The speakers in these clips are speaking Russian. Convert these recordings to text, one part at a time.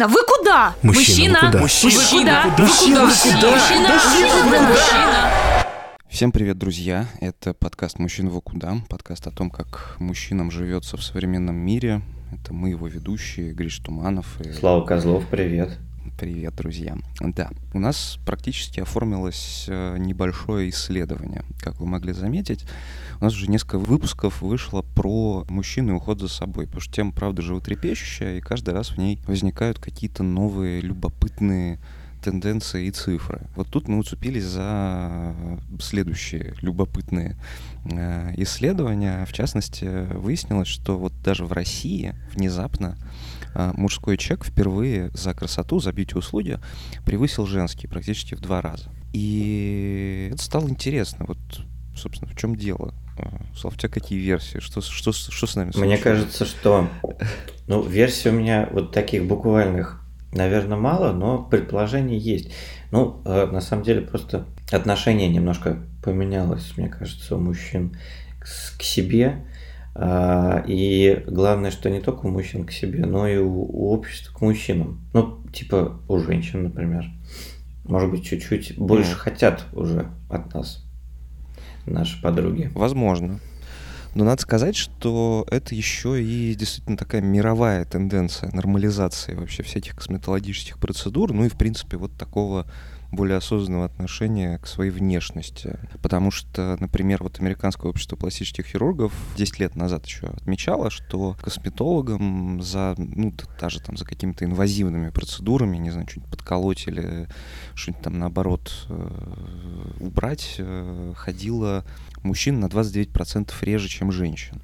Мужчина, вы куда? Мужчина, вы куда? Мужчина, Мужчина, вы куда? Мужчина, Мужчина, вы куда? Всем привет, друзья! Это подкаст «Мужчин в куда?» Подкаст о том, как мужчинам живется в современном мире. Это мы, его ведущие, Гриш Туманов и Слава Козлов, привет. Привет, друзья. Да, у нас практически оформилось э, небольшое исследование. Как вы могли заметить, у нас уже несколько выпусков вышло про мужчин и уход за собой, потому что тема, правда, животрепещущая, и каждый раз в ней возникают какие-то новые любопытные тенденции и цифры. Вот тут мы уцепились за следующие любопытные э, исследования. В частности, выяснилось, что вот даже в России внезапно мужской чек впервые за красоту, за бьюти-услуги превысил женский практически в два раза. И это стало интересно. Вот, собственно, в чем дело? Э, Слав, у тебя какие версии? Что, что, что с нами Мне случилось? кажется, что ну, версий у меня вот таких буквальных, наверное, мало, но предположения есть. Ну, э, на самом деле, просто отношение немножко поменялось, мне кажется, у мужчин к себе. А, И главное, что не только у мужчин к себе, но и у, у общества к мужчинам. Ну, типа у женщин, например. Может быть, чуть-чуть больше Ну. хотят уже от нас наши подруги. Возможно. Но надо сказать, что это еще и действительно такая мировая тенденция нормализации вообще всяких косметологических процедур, ну и, в принципе, вот такого более осознанного отношения к своей внешности. Потому что, например, вот Американское общество пластических хирургов 10 лет назад еще отмечало, что косметологам за, ну, даже там за какими-то инвазивными процедурами, не знаю, что-нибудь подколоть или что-нибудь там наоборот э, убрать, э, ходило мужчин на 29% реже, чем женщин.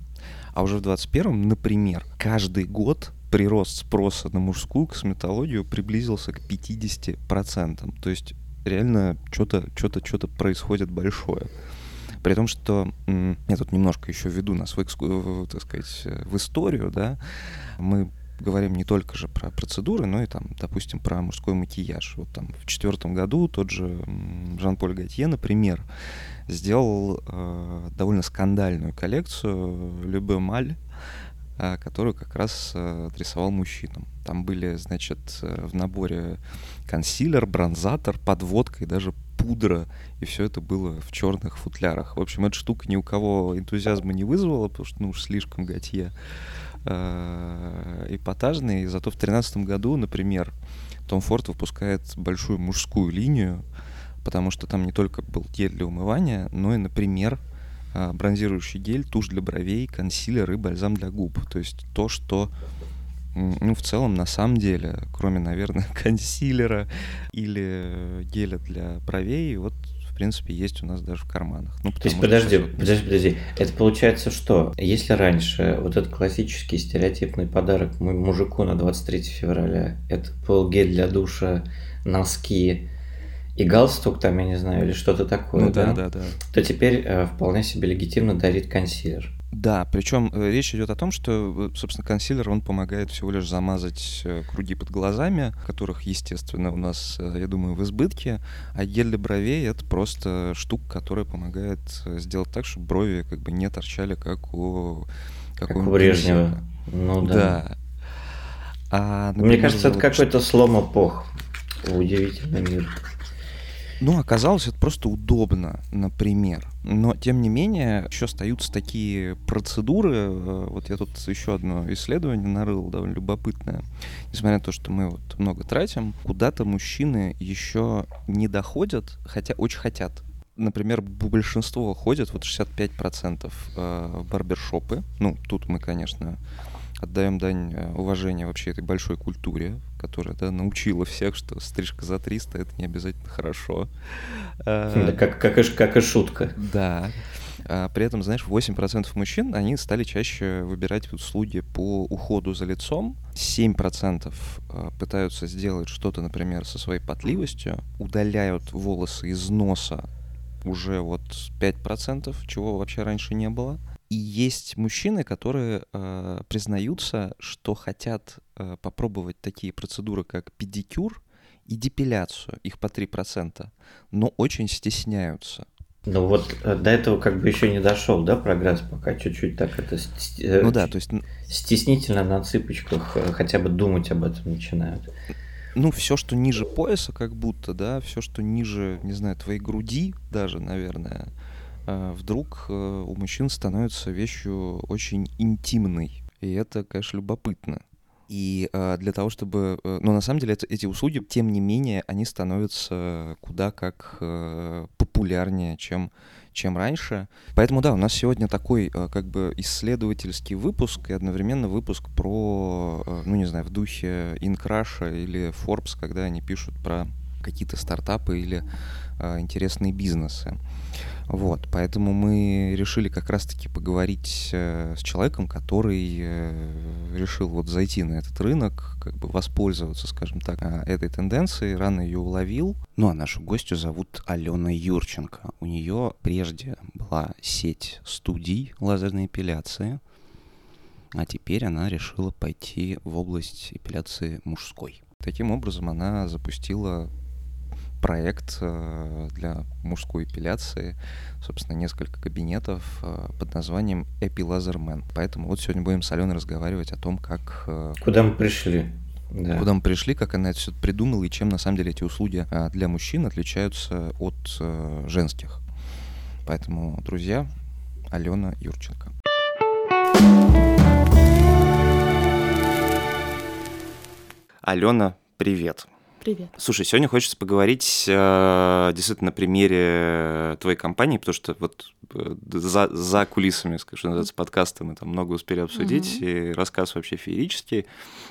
А уже в 21-м, например, каждый год прирост спроса на мужскую косметологию приблизился к 50%. То есть реально что-то что-то что-то происходит большое. При том, что я тут немножко еще веду нас в, так сказать, в историю, да, мы говорим не только же про процедуры, но и там, допустим, про мужской макияж. Вот там в четвертом году тот же Жан-Поль Готье, например, сделал э, довольно скандальную коллекцию Любе Маль, которую как раз э, адресовал мужчинам. Там были, значит, э, в наборе консилер, бронзатор, подводка и даже пудра, и все это было в черных футлярах. В общем, эта штука ни у кого энтузиазма не вызвала, потому что, ну, уж слишком готье э, эпатажный. И зато в 2013 году, например, Том Форд выпускает большую мужскую линию, потому что там не только был гель для умывания, но и, например, а, бронзирующий гель, тушь для бровей, консилер и бальзам для губ. То есть то, что ну, в целом, на самом деле, кроме, наверное, консилера или геля для бровей, вот, в принципе, есть у нас даже в карманах. Ну, То есть, потому что подожди, подожди, подожди. Это получается что? Если раньше вот этот классический стереотипный подарок му- мужику на 23 февраля, это был гель для душа, носки и галстук там, я не знаю, или что-то такое, Ну да, да, да. то теперь э, вполне себе легитимно дарить консилер. Да, причем э, речь идет о том, что, э, собственно, консилер, он помогает всего лишь замазать э, круги под глазами, которых, естественно, у нас, я думаю, в избытке, а гель для бровей — это просто штука, которая помогает сделать так, чтобы брови как бы не торчали, как у Как какого-нибудь у Брежнева. Ну да. Да. А, Мне например, кажется, это какой-то слом эпох удивительный мир. Ну, оказалось, это просто удобно, например. Но, тем не менее, еще остаются такие процедуры. э, Вот я тут еще одно исследование нарыл, довольно любопытное. Несмотря на то, что мы вот много тратим, куда-то мужчины еще не доходят, хотя очень хотят. Например, большинство ходят, вот 65% э, в барбершопы. Ну, тут мы, конечно, отдаем дань э, уважения вообще этой большой культуре, которая да, научила всех, что стрижка за 300 это не обязательно хорошо. Да, как, как, и, как и шутка. Да. А При этом, знаешь, 8% мужчин, они стали чаще выбирать услуги по уходу за лицом. 7% э, пытаются сделать что-то, например, со своей потливостью. Удаляют волосы из носа уже вот 5%, чего вообще раньше не было. И есть мужчины, которые э, признаются, что хотят э, попробовать такие процедуры, как педикюр и депиляцию, их по 3%, но очень стесняются. Ну вот э, до этого как бы еще не дошел, да, прогресс, пока чуть-чуть так это э, ну да, то есть стеснительно на цыпочках э, хотя бы думать об этом начинают. Ну, все, что ниже пояса, как будто, да, все, что ниже, не знаю, твоей груди даже, наверное, вдруг у мужчин становится вещью очень интимной. И это, конечно, любопытно. И э, для того, чтобы... Э, но на самом деле эти услуги, тем не менее, они становятся куда как э, популярнее, чем, чем раньше. Поэтому да, у нас сегодня такой э, как бы исследовательский выпуск и одновременно выпуск про, э, ну не знаю, в духе Инкраша или Forbes, когда они пишут про какие-то стартапы или э, интересные бизнесы. Вот, поэтому мы решили как раз-таки поговорить э, с человеком, который э, решил вот зайти на этот рынок, как бы воспользоваться, скажем так, э, этой тенденцией, рано ее уловил. Ну а нашу гостью зовут Алена Юрченко. У нее прежде была сеть студий лазерной эпиляции, а теперь она решила пойти в область эпиляции мужской. Таким образом, она запустила проект э, для мужской эпиляции, собственно, несколько кабинетов э, под названием Epilaserman. Поэтому вот сегодня будем с Аленой разговаривать о том, как... Э, Куда мы пришли. Да. Куда мы пришли, как она это все придумала и чем на самом деле эти услуги для мужчин отличаются от женских. Поэтому, друзья, Алена Юрченко. Алена, привет. Привет. Слушай, сегодня хочется поговорить э, действительно на примере твоей компании, потому что вот э, за, за кулисами, скажем, называется, подкаста мы там много успели обсудить, угу. и рассказ вообще феерический.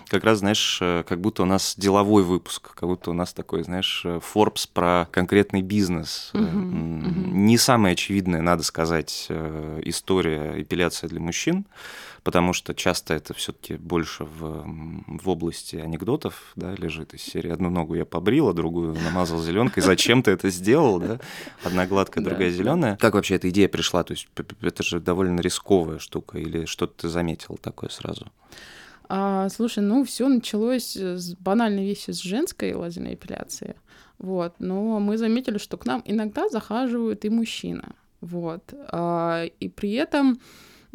Как раз, знаешь, э, как будто у нас деловой выпуск, как будто у нас такой, знаешь, э, Forbes про конкретный бизнес. Угу. Не самая очевидная, надо сказать, история эпиляции для мужчин потому что часто это все-таки больше в, в области анекдотов, да, лежит из серии одну ногу я побрил, а другую намазал зеленкой. Зачем ты это сделал, да? Одна гладкая, другая зеленая. Как вообще эта идея пришла? То есть это же довольно рисковая штука, или что-то ты заметил такое сразу? А, слушай, ну все началось с банальной вещи с женской лазерной эпиляции. Вот. Но мы заметили, что к нам иногда захаживают и мужчина. Вот. А, и при этом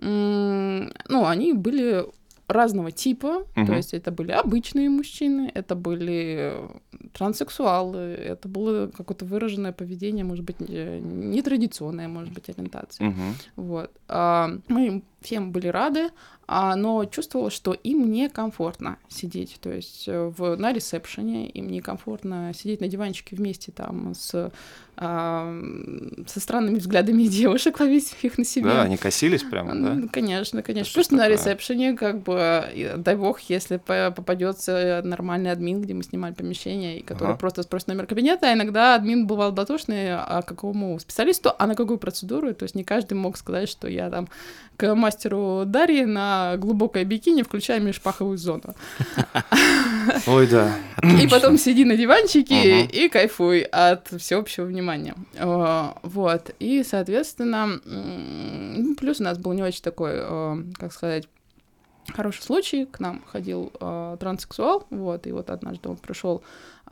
ну, они были разного типа, угу. то есть это были обычные мужчины, это были транссексуалы, это было какое-то выраженное поведение, может быть, нетрадиционная, может быть, ориентация. Угу. Вот. А, мы всем были рады, а, но чувствовала, что им некомфортно сидеть, то есть э, в, на ресепшене им некомфортно сидеть на диванчике вместе там с а, со странными взглядами девушек, ловить их на себе. Да, они косились прямо, да? Конечно, конечно. Просто на ресепшене, как бы, дай бог, если попадется нормальный админ, где мы снимали помещение, и который ага. просто спросит номер кабинета, а иногда админ бывал дотошный, а какому специалисту, а на какую процедуру, то есть не каждый мог сказать, что я там к мастеру Дарьи на глубокое бикини, включая межпаховую зону. Ой, да. И потом сиди на диванчике и кайфуй от всеобщего внимания. Вот. И, соответственно, ну, плюс у нас был не очень такой, как сказать, хороший случай. К нам ходил транссексуал, вот, и вот однажды он пришел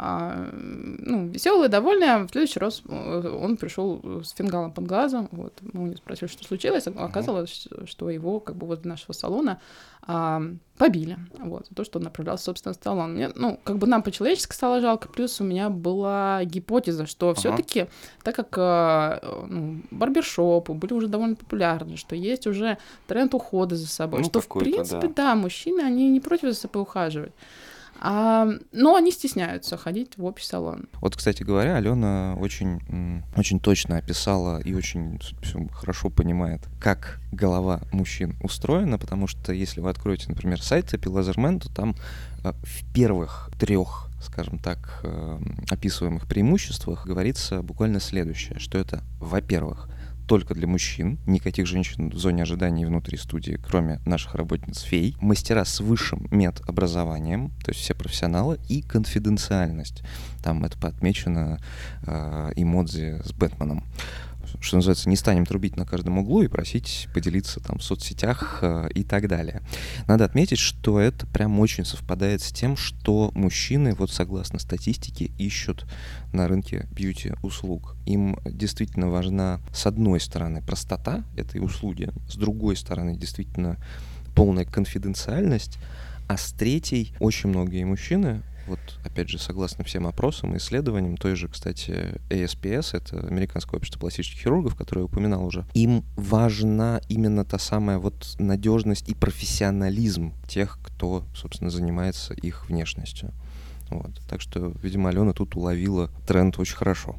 а, ну, веселый, довольный, а в следующий раз э, он пришел с фингалом под глазом, вот, мы у него спросили, что случилось, а оказалось, что его как бы возле нашего салона а, побили, вот, за то, что он направлялся, собственно, в салон. Мне, ну, как бы нам по-человечески стало жалко, плюс у меня была гипотеза, что ага. все таки так как а, ну, барбершопы были уже довольно популярны, что есть уже тренд ухода за собой, ну, что, в принципе, да. да, мужчины, они не против за собой ухаживать. А, но они стесняются ходить в общий салон. Вот, кстати говоря, Алена очень, очень точно описала и очень хорошо понимает, как голова мужчин устроена, потому что если вы откроете, например, сайт Epilaserman, то там э, в первых трех скажем так, э, описываемых преимуществах говорится буквально следующее, что это, во-первых, только для мужчин, никаких женщин в зоне ожидания внутри студии, кроме наших работниц фей, мастера с высшим медобразованием, то есть все профессионалы, и конфиденциальность. Там это отмечено э, эмодзи с Бэтменом что называется, не станем трубить на каждом углу и просить поделиться там в соцсетях э, и так далее. Надо отметить, что это прям очень совпадает с тем, что мужчины, вот согласно статистике, ищут на рынке бьюти-услуг. Им действительно важна, с одной стороны, простота этой услуги, с другой стороны, действительно полная конфиденциальность, а с третьей очень многие мужчины вот опять же, согласно всем опросам и исследованиям, той же, кстати, ASPS, это Американское общество пластических хирургов, которое я упоминал уже, им важна именно та самая вот надежность и профессионализм тех, кто, собственно, занимается их внешностью. Вот. Так что, видимо, Алена тут уловила тренд очень хорошо.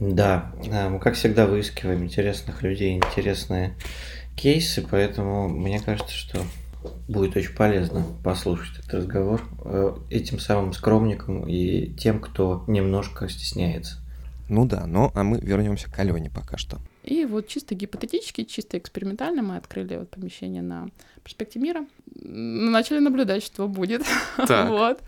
Да, мы, как всегда, выискиваем интересных людей, интересные кейсы, поэтому мне кажется, что будет очень полезно послушать этот разговор э, этим самым скромникам и тем, кто немножко стесняется. Ну да, но а мы вернемся к Алене пока что. И вот чисто гипотетически, чисто экспериментально мы открыли вот помещение на перспективе мира. Начали наблюдать, что будет. вот.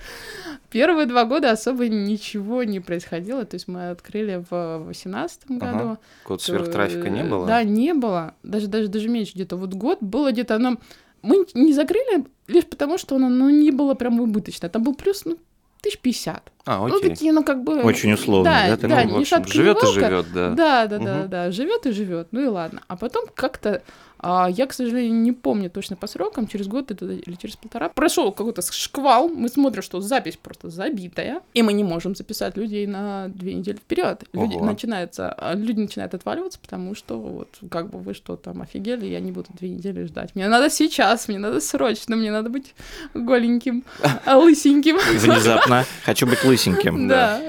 Первые два года особо ничего не происходило. То есть мы открыли в 2018 году. Ага. Год сверхтрафика не было? Да, не было. Даже, даже, даже меньше где-то. Вот год было где-то оно мы не закрыли лишь потому, что оно ну, не было прям убыточно. Там был плюс, ну, тысяч пятьдесят. А, ну, окей. Ну, такие, ну, как бы... Очень условно, да? Да, да, ну, не живет и живет, да. Да, да, угу. да, да, живет и живет. Ну и ладно. А потом как-то а, я, к сожалению, не помню точно по срокам, через год это, или через полтора. Прошел какой-то шквал, мы смотрим, что запись просто забитая, и мы не можем записать людей на две недели вперед. Люди, начинаются, а, люди начинают отваливаться, потому что вот как бы вы что там офигели, я не буду две недели ждать. Мне надо сейчас, мне надо срочно, мне надо быть голеньким, лысеньким. Внезапно хочу быть лысеньким. Да.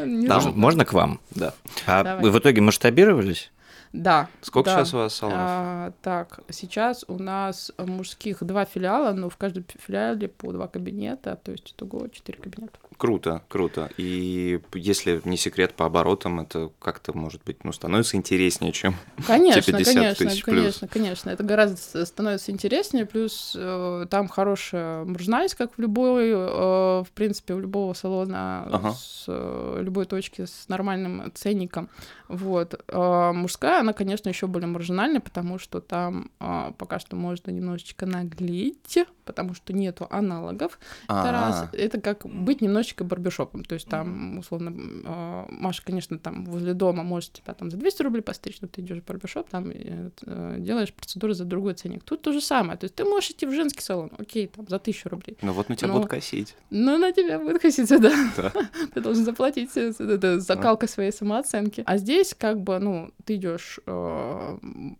Можно к вам? Да. А вы в итоге масштабировались? Да. Сколько да. сейчас у вас салонов? А, так, сейчас у нас мужских два филиала, но в каждом филиале по два кабинета, то есть итого четыре кабинета. Круто, круто. И если не секрет по оборотам, это как-то, может быть, ну, становится интереснее, чем конечно, те 50 конечно, тысяч плюс. Конечно, конечно, это гораздо становится интереснее, плюс э, там хорошая маржинальность, как в любой, э, в принципе, у любого салона ага. с э, любой точки с нормальным ценником. Вот. Э, мужская, она, конечно, еще более маржинальная, потому что там э, пока что можно немножечко наглеть, потому что нету аналогов. А-а-а. Это раз. Это как быть немножечко барбершопом. То есть там, условно, э, Маша, конечно, там возле дома может тебя там за 200 рублей постричь, но ты идешь в барбершоп, там э, делаешь процедуру за другой ценник. Тут то же самое. То есть ты можешь идти в женский салон, окей, там за тысячу рублей. Но вот на тебя но... будут косить. Ну, на тебя будут косить, да. Ты должен заплатить э, это закалка своей самооценки. А здесь, как бы, ну, ты идешь, э,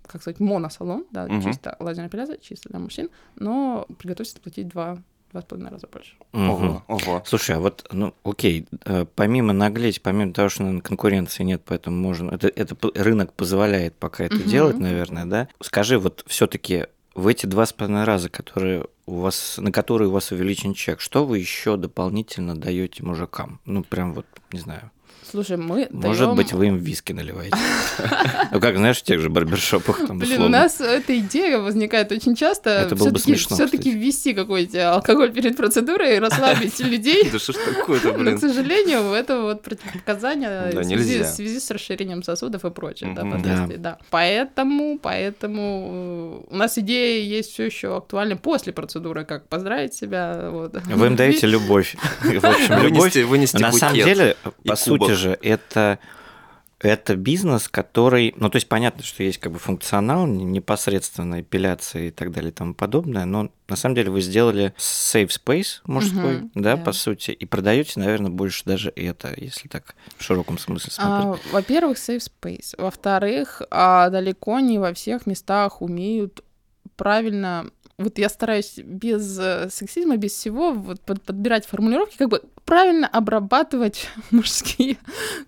как сказать, моносалон, да, чисто лазерная эпиляция, чисто для мужчин, но приготовься платить два два с половиной раза больше. Ого, ого. Слушай, а вот, ну, окей, э, помимо наглеть, помимо того, что наверное, конкуренции нет, поэтому можно, это, это рынок позволяет пока это угу. делать, наверное, да? Скажи, вот все таки в эти два с половиной раза, которые у вас, на которые у вас увеличен чек, что вы еще дополнительно даете мужикам? Ну, прям вот, не знаю. Слушай, мы Может даём... быть, вы им виски наливаете. Ну, как, знаешь, в тех же барбершопах там Блин, у нас эта идея возникает очень часто. Это было бы смешно, Все-таки ввести какой-то алкоголь перед процедурой и расслабить людей. Да что ж такое-то, блин. Но, к сожалению, это вот противопоказания в связи с расширением сосудов и прочее, да, последствий, да. Поэтому, поэтому э, у нас идея есть все еще актуальна после процедуры, как поздравить себя. Вы им даете любовь. В общем, любовь. На самом деле, по сути же, это это бизнес, который, ну то есть понятно, что есть как бы функционал, непосредственно эпиляция и так далее и тому подобное, но на самом деле вы сделали safe space мужской, угу, да, да, по сути, и продаете, наверное, больше даже это, если так в широком смысле смотреть. А, во-первых, safe space, во-вторых, а далеко не во всех местах умеют правильно вот я стараюсь без э, сексизма, без всего вот под, подбирать формулировки, как бы правильно обрабатывать мужские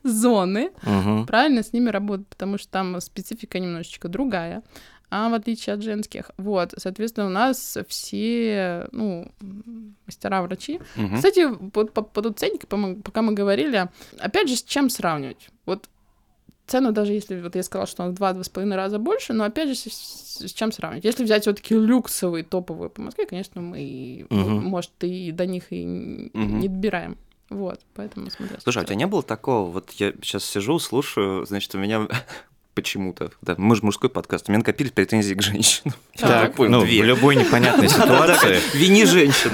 зоны, угу. правильно с ними работать, потому что там специфика немножечко другая а в отличие от женских. Вот, соответственно, у нас все, ну, мастера-врачи. Угу. Кстати, по, по, по тут ценник, пока мы говорили, опять же, с чем сравнивать? Вот цену, даже если вот я сказала, что он в два-два с половиной раза больше, но опять же, с, с, чем сравнивать? Если взять все-таки люксовые, топовые по Москве, конечно, мы, угу. может, и до них и угу. не добираем. Вот, поэтому смотря. Слушай, а у тебя не было такого? Вот я сейчас сижу, слушаю, значит, у меня почему-то. Да, мы же мужской подкаст, у меня накопились претензии к женщинам. Так, ну, в любой непонятной ситуации. Вини женщин.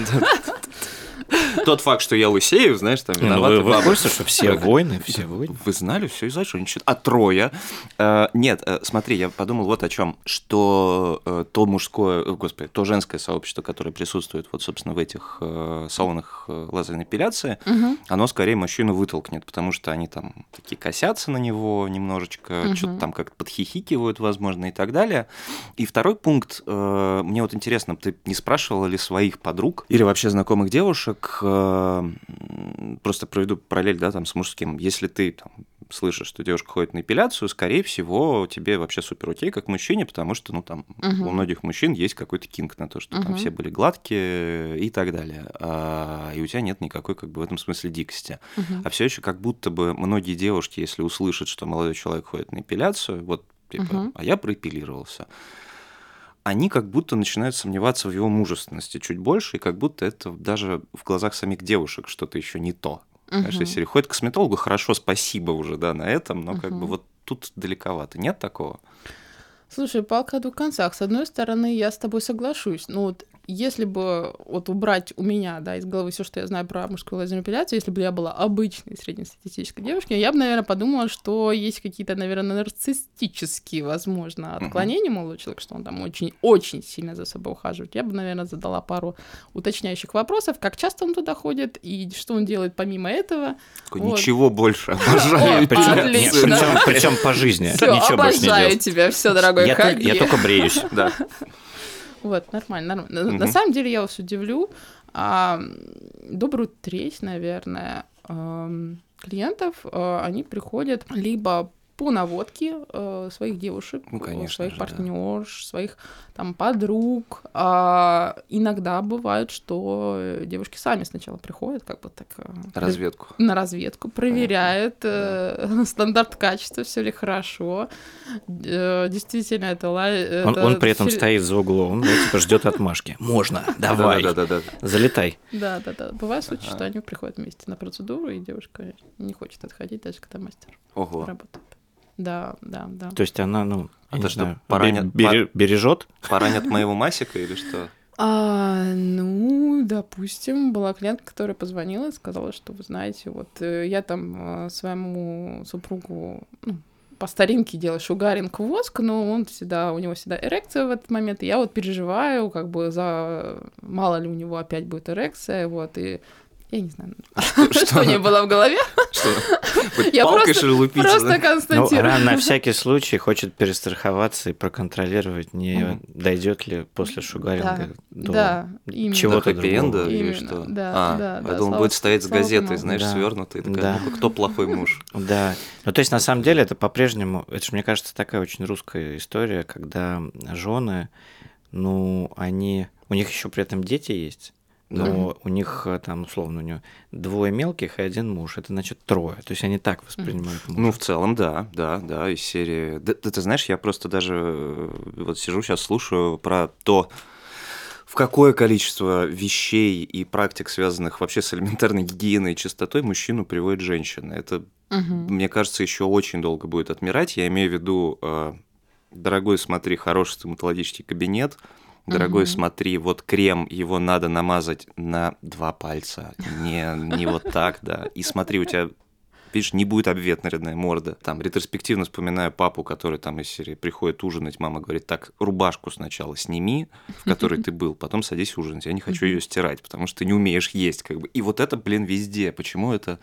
Тот факт, что я лысею, знаешь, там виноваты ну, вы, вы в курсе, что все войны, все войны? Вы знали все из-за женщин. А трое? Э, нет, э, смотри, я подумал вот о чем, что э, то мужское, господи, то женское сообщество, которое присутствует вот, собственно, в этих салонах лазерной эпиляции, угу. оно скорее мужчину вытолкнет, потому что они там такие косятся на него немножечко, угу. что-то там как-то подхихикивают, возможно, и так далее. И второй пункт, мне вот интересно, ты не спрашивала ли своих подруг или вообще знакомых девушек, просто проведу параллель, да, там с мужским. Если ты там, слышишь, что девушка ходит на эпиляцию, скорее всего, тебе вообще супер окей, как мужчине, потому что, ну, там, угу. у многих мужчин есть какой-то кинг на то, что угу. там все были гладкие и так далее. А, и у тебя нет никакой, как бы, в этом смысле дикости. Угу. А все еще как будто бы многие девушки, если услышат, что молодой человек ходит на эпиляцию, вот, типа, угу. а я проэпилировался, они как будто начинают сомневаться в его мужественности чуть больше, и как будто это даже в глазах самих девушек что-то еще не то. Угу. Знаешь, если ходит к косметологу, хорошо, спасибо уже, да, на этом, но угу. как бы вот тут далековато. Нет такого? Слушай, палка о двух концах. С одной стороны, я с тобой соглашусь. Ну вот если бы вот убрать у меня, да, из головы все, что я знаю про мужскую лазерную эпиляцию, если бы я была обычной среднестатистической девушкой, я бы, наверное, подумала, что есть какие-то, наверное, нарциссические, возможно, отклонения молодого человека, что он там очень-очень сильно за собой ухаживает. Я бы, наверное, задала пару уточняющих вопросов, как часто он туда ходит и что он делает помимо этого. Вот. Ничего больше. Обожаю. Причем по жизни. Все, обожаю тебя, все, дорогой Я только бреюсь, да. Вот, нормально, нормально. Угу. На самом деле я вас удивлю. А, добрую треть, наверное, клиентов, а, они приходят либо по наводке э, своих девушек, ну, конечно своих партнерш, да. своих там подруг. А иногда бывает, что девушки сами сначала приходят, как бы так э, разведку. на разведку, проверяют э, да. стандарт качества, все ли хорошо. Э, действительно, это, это он, он при этом стоит за углом, да, типа ждет отмашки. Можно, давай, да, да, да, да. залетай. Да, да, да. Бывает случаи, что они приходят вместе на процедуру, и девушка не хочет отходить, даже когда мастер работает. Да, да, да. То есть она, ну, это что, знаю, поранят, бережет? бережет? Поранят моего Масика или что? А, ну, допустим, была клиентка, которая позвонила и сказала, что вы знаете, вот э, я там э, своему супругу ну, по старинке делаю шугаринг воск, но он всегда, у него всегда эрекция в этот момент, и я вот переживаю, как бы за мало ли у него опять будет эрекция, вот, и я не знаю, что не было в голове. Что? Я просто Просто констатирую. Ну, на всякий случай хочет перестраховаться и проконтролировать, не дойдет ли после шугаринга до чего-то другого. или что? Да, а, да, да. Он будет стоять с газетой, знаешь, свернутый, ну кто плохой муж? Да. Ну, то есть, на самом деле, это по-прежнему, это же, мне кажется, такая очень русская история, когда жены, ну, они, у них еще при этом дети есть, но mm у них э, там, условно, у него двое мелких и один муж, это значит трое. То есть они так воспринимают мужа. Ну, в целом, да, да, да, из серии. Да, ты, ты знаешь, я просто даже э, вот сижу сейчас, слушаю про то, в какое количество вещей и практик, связанных вообще с элементарной гигиеной и чистотой, мужчину приводит женщина. Это, угу. мне кажется, еще очень долго будет отмирать. Я имею в виду, э, дорогой, смотри, хороший стоматологический кабинет – Дорогой, угу. смотри, вот крем, его надо намазать на два пальца, не, не вот так, да. И смотри, у тебя видишь, не будет обветренная морда. Там ретроспективно вспоминаю папу, который там из серии приходит ужинать, мама говорит, так, рубашку сначала сними, в которой ты был, потом садись ужинать. Я не хочу ее стирать, потому что ты не умеешь есть, как бы. И вот это, блин, везде. Почему это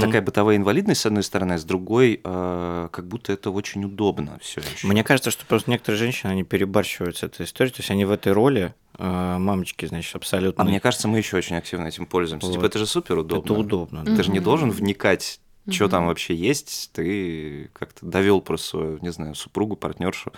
такая бытовая инвалидность, с одной стороны, а с другой, э, как будто это очень удобно все еще. Мне кажется, что просто некоторые женщины, они перебарщивают с этой историей, то есть они в этой роли э, мамочки, значит, абсолютно. А мне кажется, мы еще очень активно этим пользуемся. Типа, вот. Типа, это же супер удобно. Это удобно. Ты же не должен вникать mm что там вообще есть, ты как-то довел просто свою, не знаю, супругу, партнершу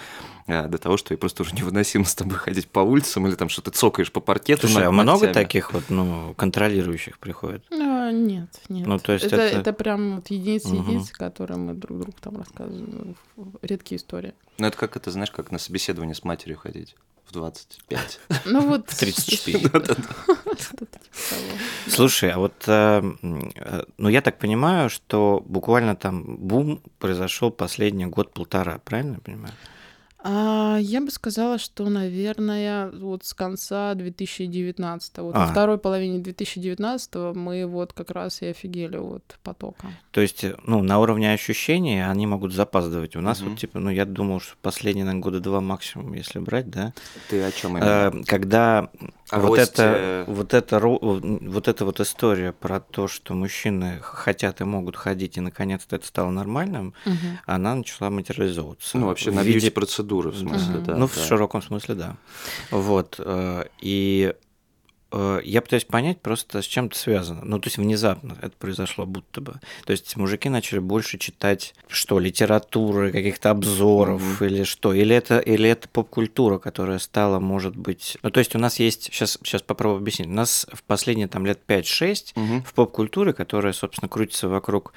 а, до того, что ей просто уже невыносимо с тобой ходить по улицам или там что ты цокаешь по паркету. Слушай, а много таких вот, ну, контролирующих приходит? А, нет, нет. Ну, то есть это, это... это прям вот единицы, угу. единицы, которые мы друг другу там рассказываем. Редкие истории. Ну, это как это, знаешь, как на собеседование с матерью ходить в 25. Ну вот... 34. Что-то типа. Слушай, а вот, э, ну я так понимаю, что буквально там бум произошел последний год-полтора, правильно я понимаю? А, я бы сказала, что, наверное, вот с конца 2019, вот А. во второй половине 2019 мы вот как раз и офигели от потока. То есть, э, ну, на уровне ощущений они могут запаздывать. У нас Мгм. вот, типа, ну, я думал, что последние, наверное, года два максимум, если брать, да, Ты о чем именно? Э, когда О вот росте. это, вот это, вот эта вот история про то, что мужчины хотят и могут ходить, и наконец-то это стало нормальным, она начала материализовываться. Ну, вообще в на виде бьюти-процедуры, в смысле, Мгм. да. ну, в да. широком смысле, да. Вот. э, И я пытаюсь понять просто, с чем это связано. Ну, то есть внезапно это произошло будто бы. То есть мужики начали больше читать, что, литературы, каких-то обзоров или что? Или это, или это поп-культура, которая стала, может быть... Ну, то есть у нас есть... Сейчас, сейчас попробую объяснить. У нас в последние там лет 5-6 Мгм. в поп-культуре, которая, собственно, крутится вокруг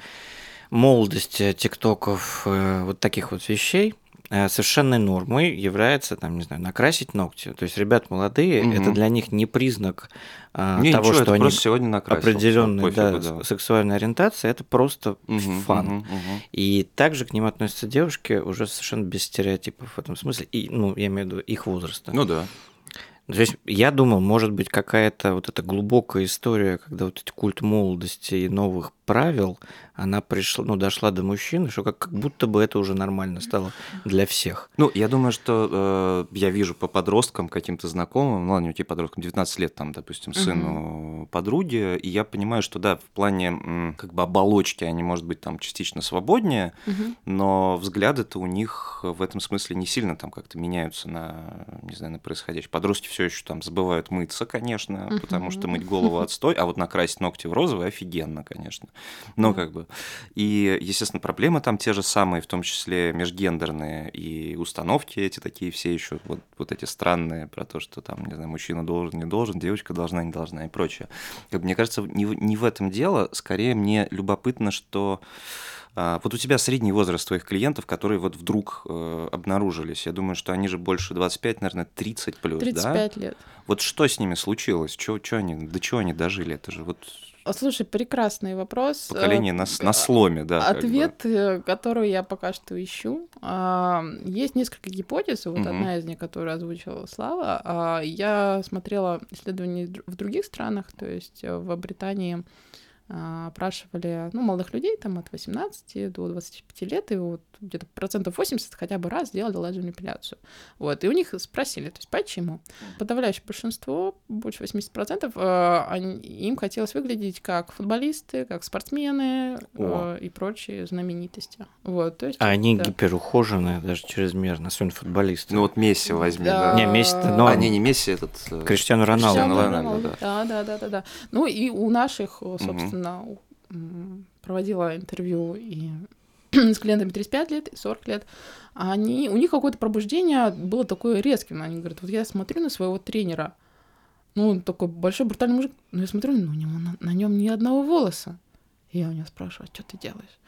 молодости, тиктоков, э, вот таких вот вещей, э, совершенной нормой является, там, не знаю, накрасить ногти. То есть ребят молодые, Мгм. это для них не признак а, Не, того, ничего, что они сегодня накрасился. определенной Пофигу, да, с- сексуальной ориентации, это просто Мгм, фан. мгм, мгм. И также к ним относятся девушки уже совершенно без стереотипов в этом смысле, и, ну, я имею в виду их возраста. Ну да. То есть я думал, может быть, какая-то вот эта глубокая история, когда вот этот культ молодости и новых правил, она пришла, ну, дошла до мужчин, что как, как будто бы это уже нормально стало для всех. Ну, я думаю, что э, я вижу по подросткам каким-то знакомым, ну ладно, у тебя подросткам 19 лет, там, допустим, сыну подруги, и я понимаю, что да, в плане как бы оболочки они, может быть, там частично свободнее, но взгляды-то у них в этом смысле не сильно там как-то меняются на, не знаю, на происходящее. Подростки все еще там забывают мыться, конечно, потому что мыть голову отстой, а вот накрасить ногти в розовый офигенно, конечно. Но как бы... И, естественно, проблемы там те же самые, в том числе межгендерные, и установки эти такие все еще вот, вот эти странные про то, что там, не знаю, мужчина должен, не должен, девочка должна, не должна и прочее. Как бы, мне кажется, не, в- не в этом дело, скорее мне любопытно, что вот у тебя средний возраст твоих клиентов, которые вот вдруг э, обнаружились. Я думаю, что они же больше 25, наверное, 30 плюс, да? 35 лет. Вот что с ними случилось? Чё, чё они, до чего они дожили? Это же вот А, Слушай, прекрасный вопрос. поколение Э, на, на сломе, да. как бы. Ответ, э, который я пока что ищу. а, Есть несколько гипотез. Вот Мгм. одна из них, которую озвучила Слава. а, Я смотрела исследования в других странах, то есть в Британии а, опрашивали ну, молодых людей там от 18 до 25 лет, и вот где-то процентов 80 хотя бы раз делали лазерную эпиляцию. Вот, и у них спросили, то есть почему? Подавляющее большинство, больше 80%, э, они- им хотелось выглядеть как футболисты, как спортсмены О. э, и прочие знаменитости. Вот, то есть, А они да. гиперухоженные даже чрезмерно, особенно футболисты. Ну вот Месси возьми, Да. да. Не, Месси, но А, не, не Месси, этот... э, Криштиану Роналду. Криштиану Роналду, Ronaldo, да, да, да, да, да. Ну и у наших, э, собственно, проводила интервью и с клиентами 35 лет и 40 лет. Они, у них какое-то пробуждение было такое резким. Они говорят, вот я смотрю на своего тренера, ну, он такой большой брутальный мужик, но я смотрю, ну, у него на, нем ни одного волоса. И я у него спрашиваю, что ты делаешь?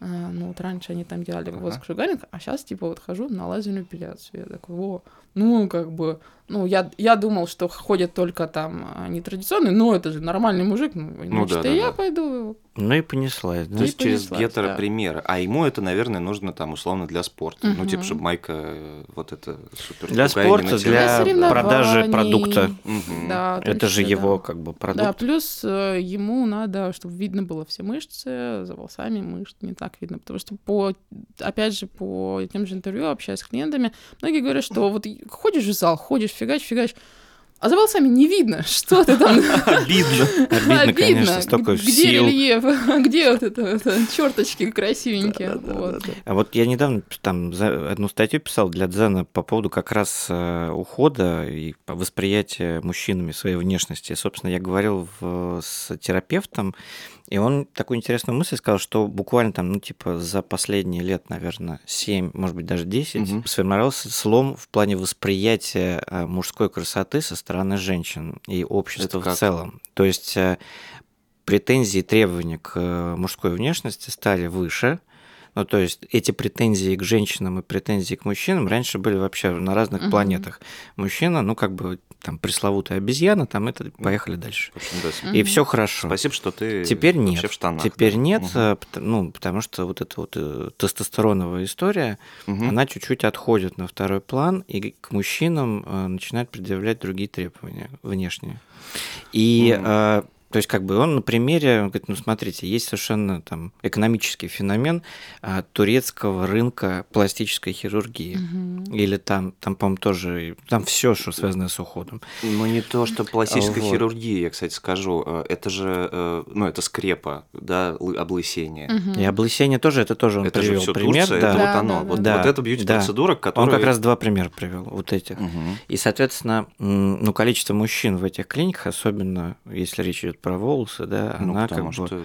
А, ну, вот раньше они там делали воск шугаринг, а сейчас, типа, вот хожу на лазерную эпиляцию. Я такой, о, ну, как бы, ну, я, я думал, что ходят только там а, нетрадиционные, но это же нормальный мужик, ну, значит, да, и да, я да. пойду. Ну и понеслась, да? То есть через понеслась, гетеропримеры. А ему это, наверное, нужно там условно для спорта. Ну, Мгм. типа, чтобы майка э, вот это супер. Для спорта, для соревнований. продажи продукта. Мгм. Да, Это же числе, его да. как бы Да, продукт. плюс э, ему надо, чтобы видно было все мышцы, за волосами мышц не так видно, потому что по, опять же, по тем же интервью, общаясь с клиентами, многие говорят, что вот и ходишь в зал, ходишь, фигач, фигач, а за волосами не видно, что ты там... Обидно. Обидно, конечно, столько где сил. рельеф, где вот это, это черточки красивенькие. вот. А вот я недавно там одну статью писал для Дзена по поводу как раз э, ухода и восприятия мужчинами своей внешности. Собственно, я говорил в- с терапевтом, и он такую интересную мысль сказал, что буквально там, ну, типа, за последние лет, наверное, 7, может быть, даже 10, Мгм. сформировался слом в плане восприятия э, мужской красоты со стороны женщин и общества в целом. То есть э, претензии и требования к э, мужской внешности стали выше, Ну, то есть эти претензии к женщинам и претензии к мужчинам раньше были вообще на разных Мгм. планетах. Мужчина, ну, как бы там пресловутая обезьяна, там это, поехали дальше. Общем, да, с- И все хорошо. Спасибо, что ты Теперь вообще нет. в штанах. Теперь да. нет, Мгм. э, пот- ну, потому что вот эта вот э, тестостероновая история, Мгм. она чуть-чуть отходит на второй план и к мужчинам э, начинает предъявлять другие требования внешние. И Мгм. То есть, как бы он на примере, он говорит, ну смотрите, есть совершенно там экономический феномен а, турецкого рынка пластической хирургии. Мгм. Или там, там, по-моему, тоже, там все, что связано с уходом. Ну, не то, что пластическая Вот. хирургия, я, кстати, скажу. Э, Это же, э, ну, это скрепа, да, лы- облысение. Мгм. И облысение тоже, это тоже он Это же привел все пример. Турция, да. это Да, вот оно. да, вот, да. вот это бьюти-процедура, Он которая... как раз два примера привел, вот этих. Мгм. И, соответственно, ну, количество мужчин в этих клиниках, особенно если речь идет про волосы, да, Ну, она как бы что...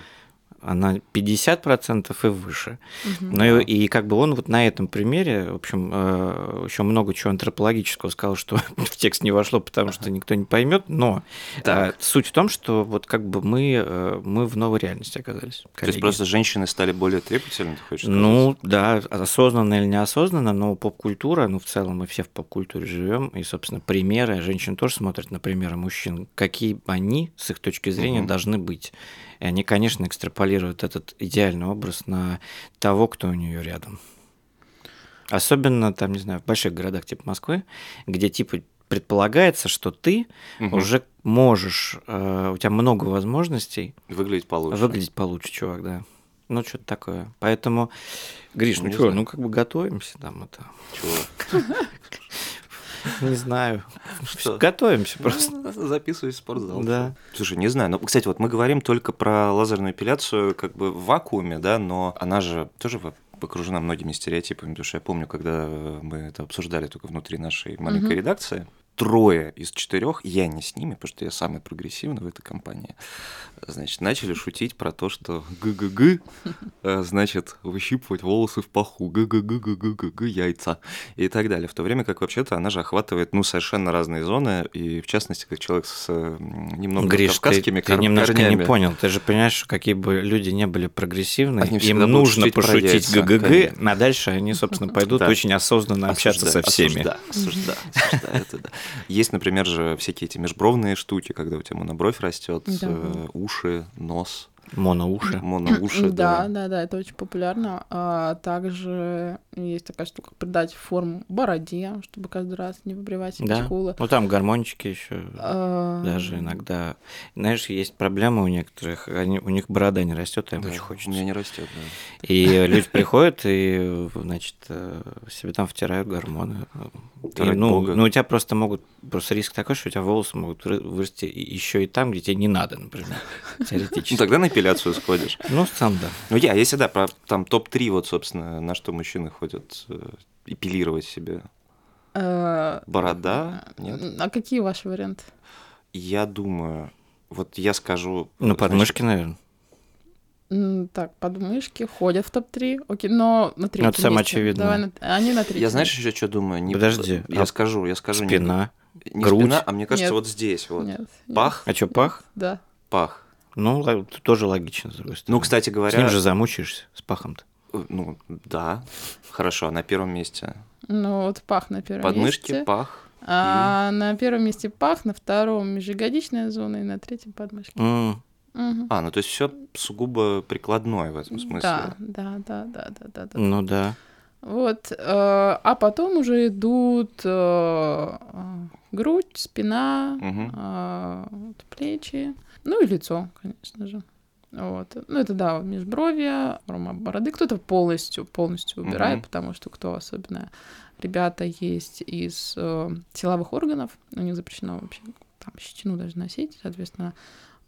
она 50% и выше. Мгм. Ну и, и как бы он вот на этом примере, в общем, э, еще много чего антропологического сказал, что в текст не вошло, потому что никто не поймет, но Так. э, суть в том, что вот как бы мы, э, мы в новой реальности оказались. То есть коллеги. просто женщины стали более требовательны, ты хочешь сказать? Ну, да, осознанно или неосознанно, но поп-культура, ну, в целом мы все в поп-культуре живем, и, собственно, примеры, женщины тоже смотрят на примеры мужчин, какие они, с их точки зрения, Мгм. должны быть. И они, конечно, экстраполируют этот идеальный образ на того, кто у нее рядом. Особенно, там, не знаю, в больших городах типа Москвы, где, типа, предполагается, что ты Мгм. уже можешь, э, у тебя много возможностей Выглядеть получше. Выглядеть получше, чувак, да. Ну, что-то такое. Поэтому, Гриш, Ну, ну что, ну как бы готовимся там это. Чего? Не знаю. Что? Готовимся просто. Ну, Записываюсь в спортзал. Да. Слушай, не знаю. Ну, кстати, вот мы говорим только про лазерную эпиляцию как бы в вакууме, да, но она же тоже окружена многими стереотипами, потому что я помню, когда мы это обсуждали только внутри нашей маленькой Мгм. редакции, трое из четырех, я не с ними, потому что я самый прогрессивный в этой компании, значит, начали шутить про то, что ГГГ, э, значит, выщипывать волосы в паху, ГГГ, яйца и так далее. В то время как вообще-то она же охватывает, ну, совершенно разные зоны, и в частности, как человек с э, немного Гриш, ты, кавказскими ты кор- немножко корнями. не понял. Ты же понимаешь, что какие бы люди не были прогрессивны, Они им нужно пошутить ГГГ, конечно. а дальше они, собственно, пойдут Да. очень осознанно общаться со всеми. осуждаю, осуждаю, осуждаю, это да. Есть, например, же всякие эти межбровные штуки, когда у тебя монобровь растет, Да. э, уши, нос, Моноуши. моноуши, Да, да. да, да, это очень популярно. А также есть такая штука, придать форму бороде, чтобы каждый раз не выбривать Да. скулы. Ну там гармончики еще А, даже иногда. Знаешь, есть проблема у некоторых, они, у них борода не растет, а им Да, очень У хочется. меня не растет, да. И люди приходят и, значит, э, себе там втирают гормоны. И, ну, ну, у тебя просто могут, просто риск такой, что у тебя волосы могут вы- вырасти еще и там, где тебе не надо, например, теоретически. Ну, тогда на эпиляцию сходишь. Ну, сам да. Ну, я, если да, про там топ-3, вот, собственно, на что мужчины ходят э, эпилировать себе. э, Борода? Нет? А какие ваши варианты? Я думаю, вот я скажу... Ну, подмышки, наверное. Так, подмышки ходят в топ-3, окей, но на третьем это самое очевидное. Давай на- Они на третьем. Я знаешь еще что думаю? Не- Подожди, Я а скажу, я скажу. не- Спина. Не, грудь? спина, а мне кажется, Нет. вот здесь вот. Нет, нет. Пах, А что, пах? Да. пах. Ну, тоже логично, с другой стороны. Ну, кстати С говоря... ним же замучаешься, с пахом-то. э, Ну, да. Хорошо, а на первом месте Ну, вот пах на первом подмышки, месте. пах. А на первом месте пах, на втором межягодичная зона и на третьем подмышки. М, Мгм. А, ну то есть все сугубо прикладное в этом смысле. Да, да, да, да, да, да, да. Ну да. Вот, э, а потом уже идут э, грудь, спина, Мгм. э, вот плечи, ну и лицо, конечно же. Вот. Ну, это да, межбровье, форма бороды. Кто-то полностью, полностью убирает, Мгм. потому что кто особенно ребята есть из э, силовых органов, у них запрещено вообще там щетину даже носить, соответственно.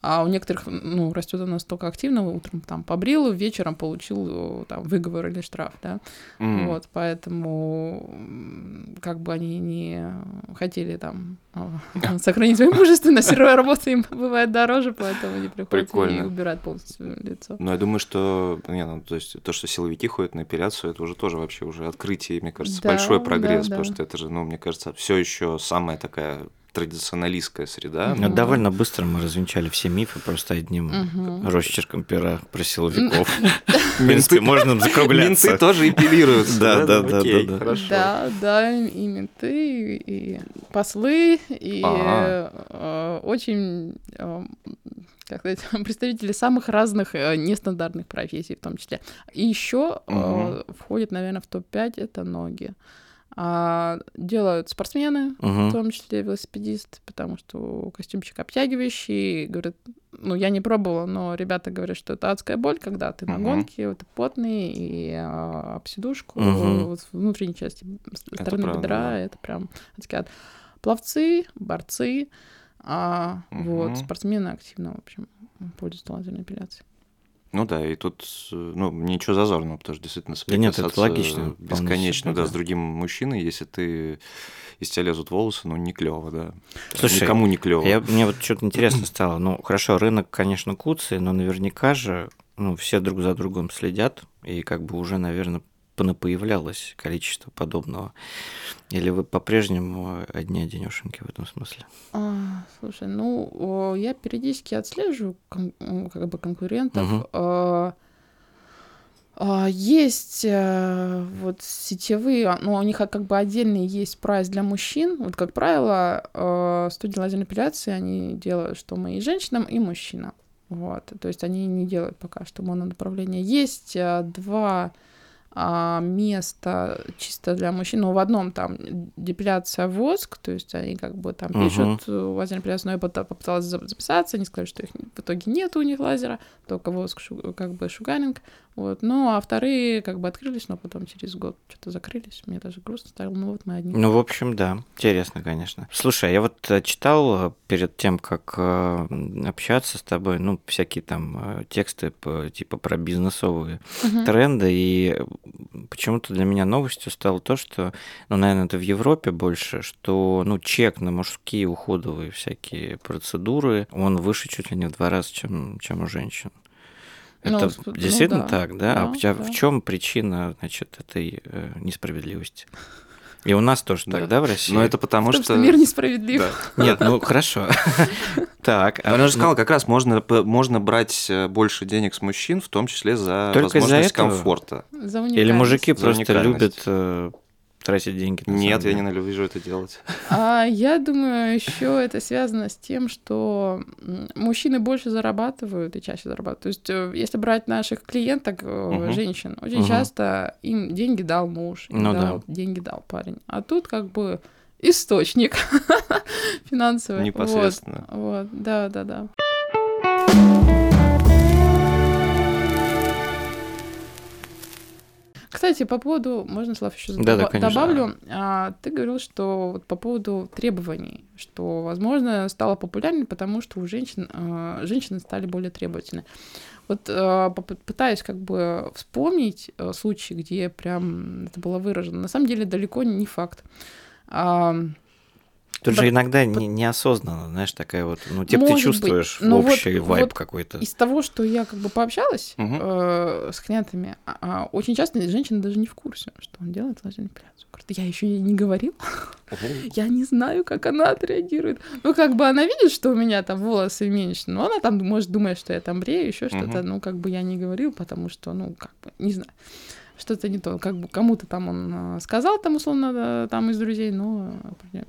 А у некоторых, ну, растет она настолько активно, утром там побрил, вечером получил э, там выговор или штраф, да. М. Вот, поэтому как бы они не хотели там а, сохранить свою мужественность, работа им бывает дороже, поэтому они приходят и убирают полностью лицо. Ну, я думаю, что, не, ну, то есть то, что силовики ходят на эпиляцию, это уже тоже вообще уже открытие, мне кажется, Да, большой да, прогресс, да. потому что это же, ну, мне кажется, все еще самая такая традиционалистская среда. Ну, довольно быстро мы развенчали все мифы просто одним Мгм. росчерком пера про силовиков. В принципе, можно закругляться. Менты тоже эпилируются. Да, да, да, Окей, да, да. Хорошо. Да, да, и менты, и послы, и Ага. э, очень, э, как сказать, представители самых разных э, нестандартных профессий в том числе. И еще входит, наверное, в топ-5 это ноги. А, делают спортсмены, в Мгм. том числе велосипедисты, потому что костюмчик обтягивающий. Говорят, ну, я не пробовала, но ребята говорят, что это адская боль, когда ты на Мгм. гонке, ты потный, и а, об сидушку, Мгм. вот в внутренней части Это стороны правда, бедра, да. это прям адский ад. Пловцы, борцы, а, вот, Мгм. спортсмены активно, в общем, пользуются лазерной эпиляцией. Ну да, и тут, э, ну, ничего зазорного, потому что действительно Да нет, это соприкасаться логично, бесконечно, да, да. с другим мужчиной, если ты из тебя лезут волосы, ну, не клево, да. Слушай, Никому не клево. Я, мне вот что-то интересно стало. Ну, хорошо, рынок, конечно, куцый, но наверняка же ну, все друг за другом следят, и как бы уже, наверное, появлялось количество подобного. Или вы по-прежнему одни одинешеньки в этом смысле? А, слушай, ну, я периодически отслеживаю кон- м, как бы конкурентов. Мгм. А, Есть э, вот сетевые, а, ну, у них а, как бы отдельный есть прайс для мужчин. Вот, как правило, э, студии лазерной эпиляции, они делают, что мы и женщинам, и мужчинам. Вот, то есть они не делают пока что мононаправление. Есть э, два а, места чисто для мужчин. Ну, в одном там депиляция воск, то есть они как бы там пишут э, лазерную эпиляцию, но я попыталась за- записаться, они сказали, что их в итоге нет у них лазера, только воск, как бы шугаринг. Вот. Ну, а вторые как бы открылись, но потом через год что-то закрылись. Мне даже грустно стало. Ну, вот мы одни. Ну, в общем, да, интересно, конечно. Слушай, я вот э, читал э, перед тем, как э, общаться с тобой, ну, всякие там тексты по- типа про бизнесовые Мгм. тренды, и почему-то для меня новостью стало то, что, ну, наверное, это в Европе больше, что, ну, чек на мужские уходовые всякие процедуры, он выше чуть ли не в два раза, чем, чем у женщин. Ну, Это ну действительно да, так, да? да, а тебя да. в чем причина, значит, этой э, несправедливости? И у нас тоже так, Да. да, в России? Но это потому Потому что... что мир несправедлив. Да. Нет, ну хорошо. Так, Она же сказала, как раз можно, можно брать э, больше денег с мужчин, в том числе за Только возможность комфорта. Или мужики просто любят э, тратить деньги. на Нет, я ненавижу это делать. А я думаю, еще это связано с тем, что мужчины больше зарабатывают и чаще зарабатывают. То есть, э, если брать наших клиенток, Мгм. женщин, очень Мгм. часто им деньги дал муж, им Ну дал- деньги дал парень. А тут как бы источник финансовый. Непосредственно. Вот, вот, да, да, да. Кстати, по поводу, можно, Слав, еще Да-да, конечно. добавлю, А, ты говорил, что вот по поводу требований, что, возможно, стало популярнее, потому что у женщин а, женщины стали более требовательны. Вот а, пытаюсь как бы вспомнить а, случаи, где прям это было выражено. На самом деле далеко не факт. А, Тут Да, же иногда не- неосознанно, знаешь, такая вот, ну, типа Может ты быть. чувствуешь Но вот- общий вайб вот какой-то. Из того, что я как бы пообщалась Мгм. э, с клиентами, а- а, очень часто женщины даже не в курсе, что он делает лазерную эпиляцию. Говорит, я еще ей не говорил, я не знаю, как она отреагирует. Ну, как бы она видит, что у меня там волосы меньше, но она там может думать, что я там брею, еще что-то. Ну, как бы я не говорил, потому что, ну, как бы, не знаю. Что-то не то. Как бы кому-то там он э, сказал, там, условно, э, там из друзей, но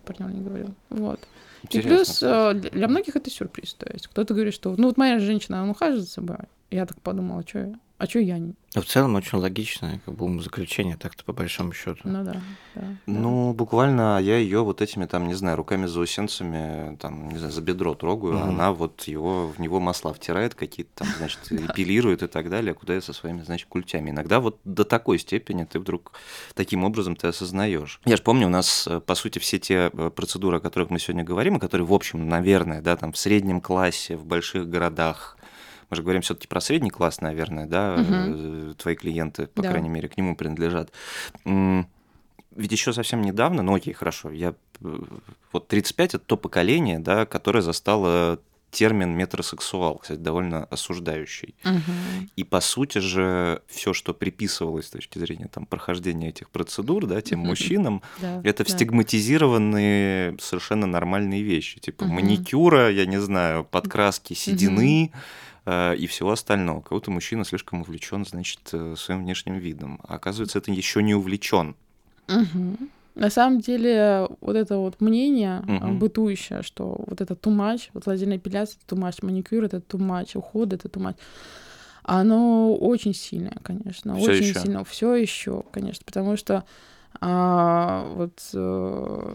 парню не говорил. Вот. И Интересно, плюс кстати. э, для многих это сюрприз. То есть кто-то говорит, что ну вот моя женщина, она ухаживает за собой. Я так подумала, что я, а что я не? Но в целом очень логичное как бы умозаключение, так-то по большому счету. Ну да, да. да. Ну, буквально я ее вот этими, там, не знаю, руками заусенцами, там, не знаю, за бедро трогаю, а Мгм. она вот его, в него масла втирает какие-то там, значит, эпилирует и так далее, куда я со своими, значит, культями. Иногда вот до такой степени ты вдруг таким образом ты осознаешь. Я же помню, у нас, э, по сути, все те э, процедуры, о которых мы сегодня говорим, и которые, в общем, наверное, да, там, в среднем классе, в больших городах, мы же говорим все-таки про средний класс, наверное, да, э, твои клиенты, по Да. крайней мере, к нему принадлежат. Ведь еще совсем недавно, ну окей, хорошо, я э, вот 35 это то поколение, да, которое застало термин метросексуал, кстати, довольно осуждающий. Мгм. И по сути же все, что приписывалось с точки зрения там, прохождения этих процедур, да, тем мужчинам, Да, это да. стигматизированные совершенно нормальные вещи, типа маникюра, я не знаю, подкраски седины и всего остального. Кого-то мужчина слишком увлечен, значит, э, своим внешним видом. А оказывается, это еще не увлечен. Мгм. На самом деле, вот это вот мнение Мгм. бытующее, что вот это much, вот лазерная эпиляция это much, маникюр это much, уход это much, оно очень сильное, конечно, Всё очень ещё. сильно, все еще, конечно, потому что а, вот э,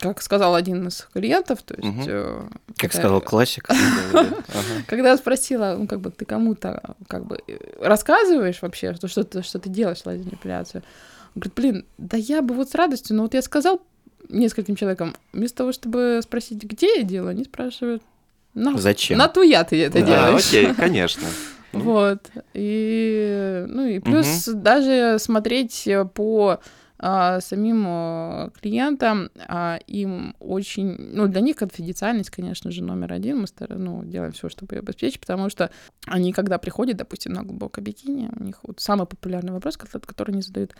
как сказал один из клиентов, то есть э, Как когда- сказал классик. Когда я спросила, ну, как бы, ты кому-то, как бы, э, рассказываешь вообще, что, что, ты, что ты делаешь лазерную эпиляцию? Он говорит, блин, да я бы вот с радостью, но вот я сказал нескольким человекам, вместо того, чтобы спросить, где я делаю, они спрашивают, на, Зачем? на туя ты это Да, делаешь. окей, конечно. Ну, Вот. И, ну и плюс даже смотреть э, по самим э, клиентам, а, им очень, ну, для них конфиденциальность, конечно же, номер один. Мы стар- ну, делаем все, чтобы ее обеспечить, потому что они, когда приходят, допустим, на глубокое бикини, у них вот самый популярный вопрос, который они задают,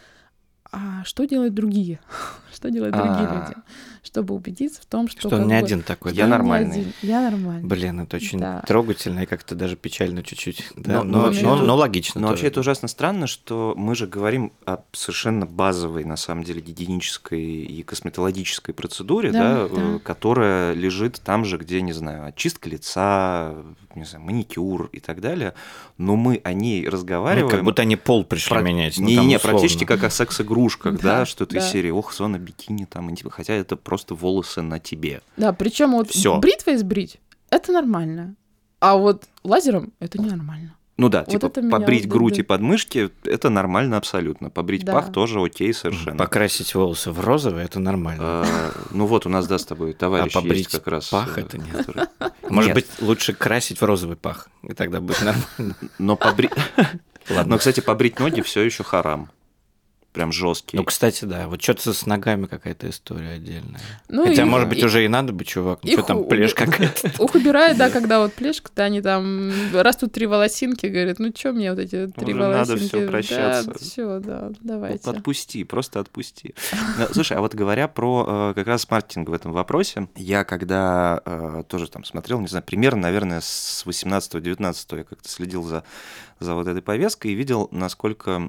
а что делают другие? что делают другие А. люди? Чтобы убедиться в том, что... Что он не бы, один такой. Я нормальный. Я нормальный. Блин, это очень Да. трогательно и как-то даже печально чуть-чуть. Да? Но- Но, но вообще но- логично. Но тоже. вообще это ужасно странно, что мы же говорим о совершенно базовой, на самом деле, гигиенической и косметологической процедуре, Да, да, да. э, которая лежит там же, где, не знаю, очистка лица, не знаю, маникюр и так далее. Но мы о ней Ну, разговариваем. как будто они пол пришли Про- менять. ну, Не, практически как о секс-игрушках, да, Да, что-то из да. серии «Ох, зона бикини там», интим». хотя это просто волосы на тебе. Да, причем вот Всё. бритвой сбрить это нормально. А вот лазером это ненормально. Ну да, Вот типа меня побрить вот, грудь да. и подмышки – это нормально абсолютно. Побрить Да. пах тоже окей совершенно. Покрасить волосы в розовый это нормально. А, Ну вот у нас, да, с тобой товарищ А побрить есть как раз. пах э, это нет. который- Может Нет, быть, лучше красить в розовый пах, и тогда будет нормально. Но побрить... Ладно. Но, кстати, побрить ноги все еще харам. Прям жесткий. Ну, кстати, да, вот что-то с ногами какая-то история отдельная. Ну, Хотя, их- может быть, и- уже и надо бы, чувак. Ну, их что там, плешь у- какая-то. Ух убирают, да, когда вот плешка-то они там растут три волосинки, говорят, ну что мне вот эти три Уже надо волосинки? всё прощаться. Да, все, да, давайте. Отпусти, просто отпусти. Ну, Слушай, а вот говоря про э, как раз маркетинг в этом вопросе, я когда э, тоже там смотрел, не знаю, примерно, наверное, с 18-19 я как-то следил за, за вот этой повесткой и видел, насколько,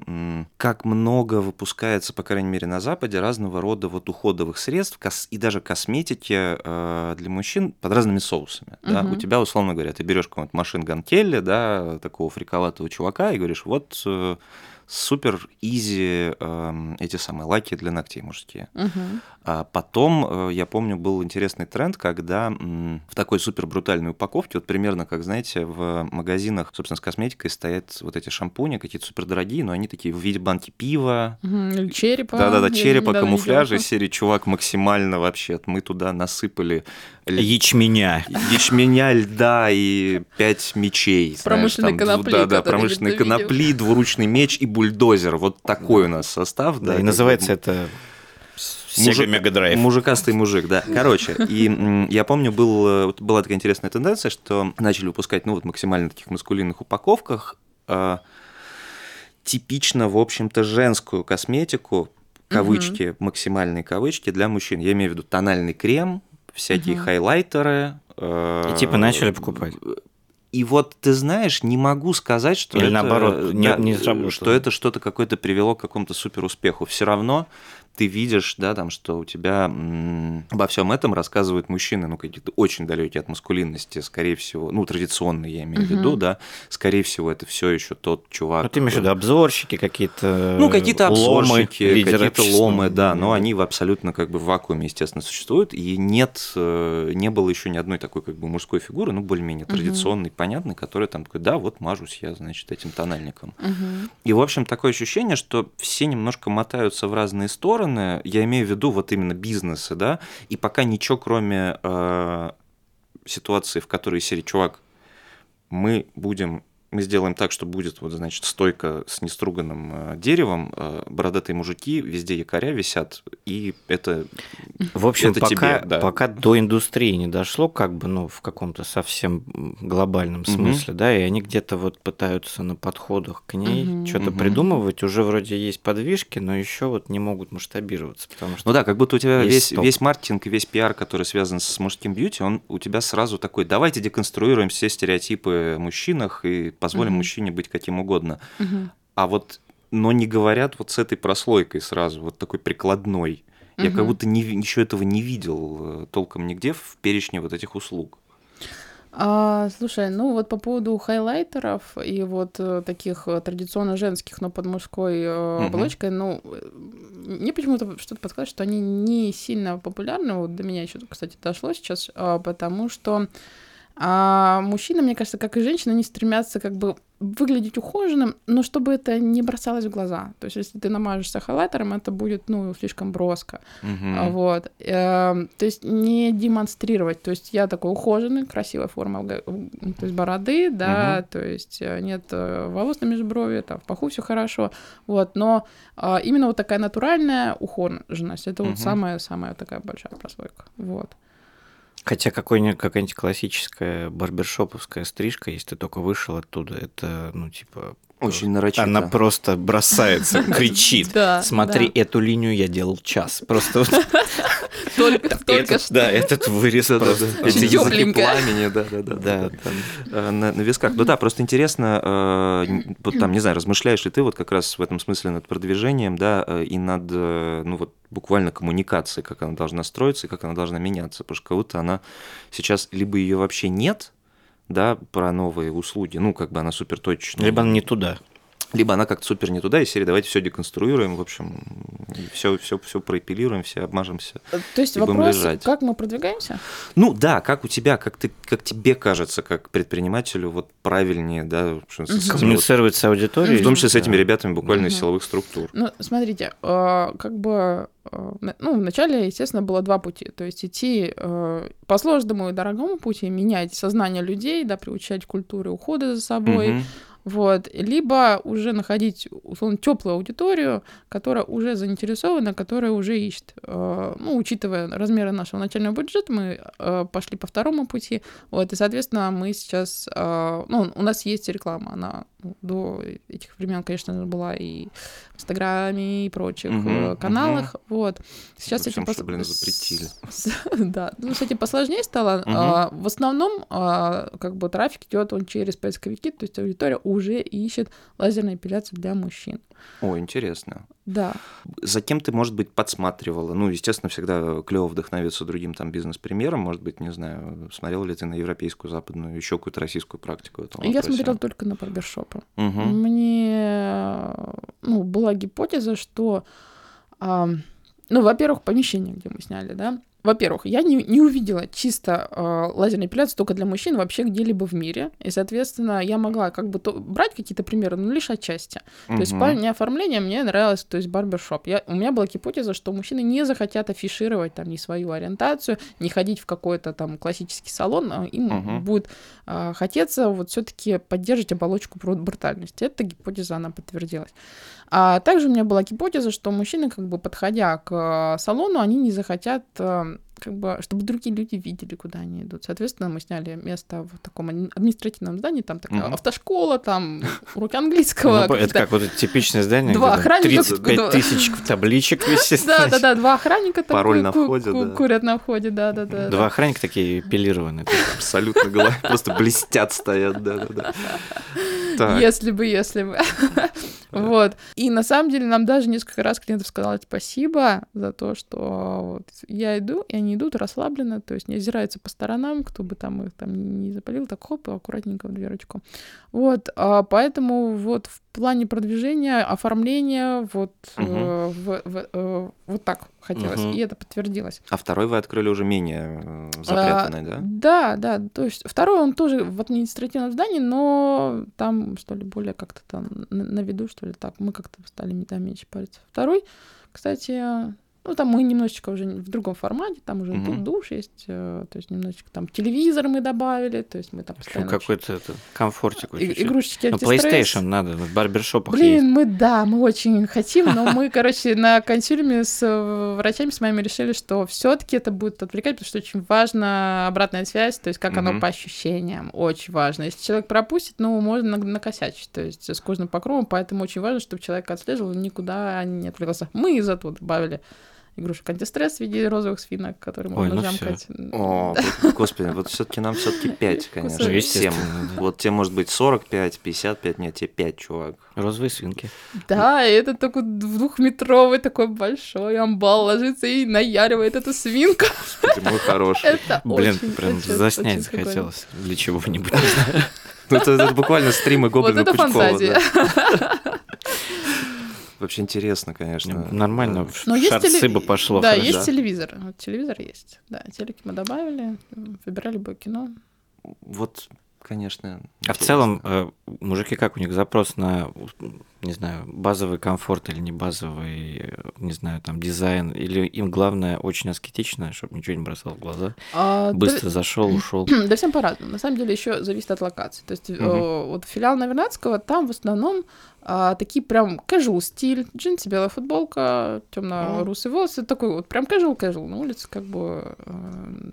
как много выпускается, по крайней мере, на Западе разного рода вот уходовых средств кос- и даже косметики э, для мужчин под разными соусами. Да? Мгм. У тебя, условно говоря, ты берешь какого-нибудь машин Гантелли, да, такого фриковатого чувака, и говоришь, вот э, супер easy эм, эти самые лаки для ногтей мужские. Мгм. А потом, э, я помню, был интересный тренд, когда в такой супер брутальной упаковке, вот примерно, как, знаете, в магазинах, собственно, с косметикой стоят вот эти шампуни, какие-то супер дорогие, но они такие в виде банки пива. Или черепа. да-да-да, черепа, камуфляжа, серии чувак максимально вообще, мы туда насыпали Ячменя. ячменя, льда и пять мечей. Промышленной там, конопли, Да, да, промышленной конопли, двуручный меч и бульдозер. Вот такой у нас состав. Да, и называется это Мужик- Drive. Мужикастый мужик, да. Короче, и я помню, был, э, вот была такая интересная тенденция, что начали выпускать, ну, вот максимально таких маскулинных упаковках э, типично, в общем-то, женскую косметику, кавычки, максимальные кавычки для мужчин. Я имею в виду тональный крем, всякие Мгм. хайлайтеры. э, И типа начали покупать. И вот ты знаешь, не могу сказать, что Или это, наоборот, не- да, не сработало. что это что-то какое-то привело к какому-то супер успеху. Все равно ты видишь, да, там, что у тебя м, обо всем этом рассказывают мужчины, ну, какие-то очень далекие от маскулинности, скорее всего, ну, традиционные, я имею в виду, да, скорее всего, это все еще тот чувак. Ну, ты имеешь в виду обзорщики какие-то, Ну, какие-то ломы, обзорщики, какие-то общества. ломы, да, но они в абсолютно как бы в вакууме, естественно, существуют, и нет, э, не было еще ни одной такой как бы мужской фигуры, ну, более-менее традиционной, понятной, которая там такой, да, вот мажусь я, значит, этим тональником. И, в общем, такое ощущение, что все немножко мотаются в разные стороны. Я имею в виду вот именно бизнесы, да, и пока ничего, кроме э, ситуации, в которой серии чувак, мы будем мы сделаем так, что будет, вот, значит, стойка с неструганным э, деревом, э, бородатые мужики, везде якоря висят, и это В общем, Это пока, тебе, да. пока до индустрии не дошло, как бы, ну, в каком-то совсем глобальном смысле, да, и они где-то вот пытаются на подходах к ней Мгм. что-то Мгм. придумывать, уже вроде есть подвижки, но еще вот не могут масштабироваться, потому что Ну да, как будто у тебя весь, стоп. весь маркетинг и весь пиар, который связан с мужским бьюти, он у тебя сразу такой, давайте деконструируем все стереотипы о мужчинах и позволим Мгм. мужчине быть каким угодно. Мгм. А вот, но не говорят вот с этой прослойкой сразу, вот такой прикладной. Я как будто не, еще этого не видел э, толком нигде в перечне вот этих услуг. А, слушай, ну вот по поводу хайлайтеров и вот э, таких э, традиционно женских, но под мужской Мгм. оболочкой, ну, мне почему-то что-то подсказывает, что они не сильно популярны. Вот до меня еще, кстати, дошло сейчас, а, потому что а, мужчины, мне кажется, как и женщины, они стремятся как бы выглядеть ухоженным, но чтобы это не бросалось в глаза. То есть, если ты намажешься хайлайтером, это будет, ну, слишком броско. А, Вот. Эм, То есть не демонстрировать. То есть я такой ухоженный, красивая форма то есть бороды, да, то есть э, нет э, волос на межброви, там в паху все хорошо. Вот. Но а, именно вот такая натуральная ухоженность, это Мгм. вот самая-самая такая большая прослойка. Вот. Хотя какая-нибудь классическая барбершоповская стрижка, если ты только вышел оттуда, это, ну, типа... Очень нарочито. Она просто бросается, кричит. Да, Смотри, да. эту линию я делал час. Просто вот Только, только этот, что. да, этот вырез просто. Очень Эти языки пламени, да-да-да. Да, там Э, на, на висках. Ну да, просто интересно, э, вот там, не знаю, размышляешь ли ты вот как раз в этом смысле над продвижением, да, э, и над, ну вот буквально коммуникацией, как она должна строиться и как она должна меняться, потому что как будто она сейчас либо ее вообще нет, да, про новые услуги, ну, как бы она супер точечная. Либо не туда. Либо она как-то супер не туда, и серия давайте все деконструируем, в общем, все, все, все проэпилируем, все обмажемся. То есть и будем вопрос, лежать. как мы продвигаемся? Ну да, как у тебя, как ты, как тебе кажется, как предпринимателю, вот правильнее, да, Коммуницировать с аудиторией. в том числе с этими ребятами буквально из силовых структур. Ну, смотрите, э, как бы, э, ну, вначале, естественно, было два пути. То есть идти э, по сложному и дорогому пути, менять сознание людей, да, приучать к культуре ухода за собой, Мгм. Вот, либо уже находить, условно, теплую аудиторию, которая уже заинтересована, которая уже ищет. Э, Ну, учитывая размеры нашего начального бюджета, мы э, пошли по второму пути, вот, и, соответственно, мы сейчас, э, ну, у нас есть реклама, она ну, до этих времен, конечно, была и в Инстаграме, и прочих мгм. каналах, вот. Сейчас Всем, этим что, блин, запретили. Да, ну, с этим посложнее стало. А, В основном, а, как бы, трафик идет он через поисковики, то есть аудитория уже ищет лазерную эпиляцию для мужчин. О, интересно. Да. За кем ты, может быть, подсматривала? Ну, естественно, всегда клево вдохновиться другим там бизнес-примером. Может быть, не знаю, смотрела ли ты на европейскую, западную, еще какую-то российскую практику Я смотрела только на барбершопы. Мгм. Мне ну, была гипотеза, что, а, ну, во-первых, помещение, где мы сняли, да, во-первых, я не, не увидела чисто э, лазерную эпиляцию только для мужчин вообще где-либо в мире. И, соответственно, я могла как бы то, брать какие-то примеры, но лишь отчасти. То есть в Мгм. плане оформления мне нравилось, то есть барбершоп. Я, у меня была гипотеза, что мужчины не захотят афишировать там ни свою ориентацию, не ходить в какой-то там классический салон, а им Мгм. будет а, хотеться вот все-таки поддерживать оболочку бру- брутальности. Эта гипотеза, она подтвердилась. А также у меня была гипотеза, что мужчины, как бы подходя к а, салону, они не захотят а, как бы, чтобы другие люди видели, куда они идут. Соответственно, мы сняли место в таком адми- административном здании, там такая Мгм. автошкола, там уроки английского. Ну, это как вот типичное здание, Два охранника, 35 да. тысяч табличек висит. Да, да, да, два охранника там Пароль на входе, да. курят на входе, да, да, да. Два охранника такие пилированные. Абсолютно голова, просто блестят, стоят, да-да-да. Так, Если бы, если бы. Вот. И на самом деле нам даже несколько раз клиентов сказали спасибо за то, что вот я иду, и они идут расслабленно, то есть не озираются по сторонам, кто бы там их там не запалил, так хоп, аккуратненько в дверочку. Вот, а поэтому вот в плане продвижения, оформления, вот, Мгм. э, в- в- э, вот так хотелось, Мгм. и это подтвердилось. а второй вы открыли уже менее э, запрятанный, да? Да, да, то есть второй он тоже в административном здании, но там, что ли, более как-то там на, на виду, что ли, так, мы как-то стали да, меньше париться. Второй, кстати, Ну, там мы немножечко уже в другом формате, там уже тут душ есть, э, то есть немножечко там телевизор мы добавили, то есть мы там постоянно... какой-то это, комфортик. И- чуть-чуть. игрушечки Ну. PlayStation надо, в барбершопах Блин, есть. мы, да, мы очень хотим, но мы, короче, на консилиуме с э, врачами с моими решили, что все таки это будет отвлекать, потому что очень важна обратная связь, то есть как оно по ощущениям, очень важно. Если человек пропустит, ну, можно на- накосячить, то есть с кожным покровом, поэтому очень важно, чтобы человек отслеживал, никуда не отвлекался. Мы зато добавили игрушек антистресс в виде розовых свинок, которые Ой, можно ну всё. жамкать. О, господи, вот все-таки нам все-таки 5, конечно. Ну, Всем. Вот тебе может быть 45, 55, нет, тебе 5, чувак. Розовые свинки. Да, и это такой двухметровый такой большой амбал ложится и наяривает эту свинку. Господи, мой хороший. Это Блин, очень, прям очень- заснять очень прикольно. захотелось. Для чего-нибудь. не знаю. Ну, это, это буквально стримы Вот Гоблина это Пучкова, фантазия. да. Вообще интересно, конечно. Нормально, в Но есть шарцы теле- бы пошло. Да, хорошо. есть телевизор. Вот телевизор есть. Да, телеки мы добавили, выбирали бы кино. Вот, конечно. А в целом, э, мужики, как у них запрос на, не знаю, базовый комфорт или не базовый, э, не знаю, там, дизайн, или им главное очень аскетично, чтобы ничего не бросало в глаза, А, быстро зашел, ушел. Да, да всем по-разному. На самом деле еще зависит от локации. То есть э, Мгм. вот филиал Навернадского, там в основном а, такие прям casual стиль, джинсы, белая футболка, темно-русые волосы, такой вот прям casual casual на улице, как бы э,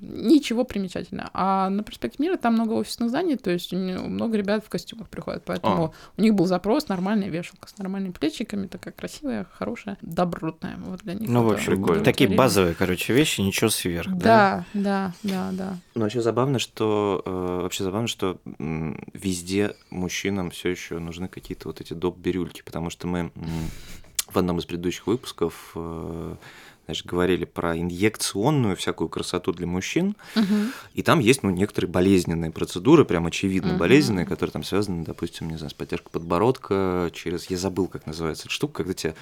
ничего примечательного. А на проспекте Мира там много офисных зданий, то есть много ребят в костюмах приходят, поэтому у них был запрос нормальная с нормальными плечиками, такая красивая, хорошая, добротная. Вот для них Ну, в общем, прикольно. такие базовые, короче, вещи, ничего сверх, да? Да, да, да, да. Ну, вообще забавно, что э, вообще забавно, что везде мужчинам все еще нужны какие-то вот эти доп. бирюльки, потому что мы в одном из предыдущих выпусков э, значит, говорили про инъекционную всякую красоту для мужчин, Мгм. и там есть, ну, некоторые болезненные процедуры, прям очевидно Мгм. болезненные, которые там связаны, допустим, не знаю, с поддержкой подбородка, через, я забыл, как называется эта штука, когда тебя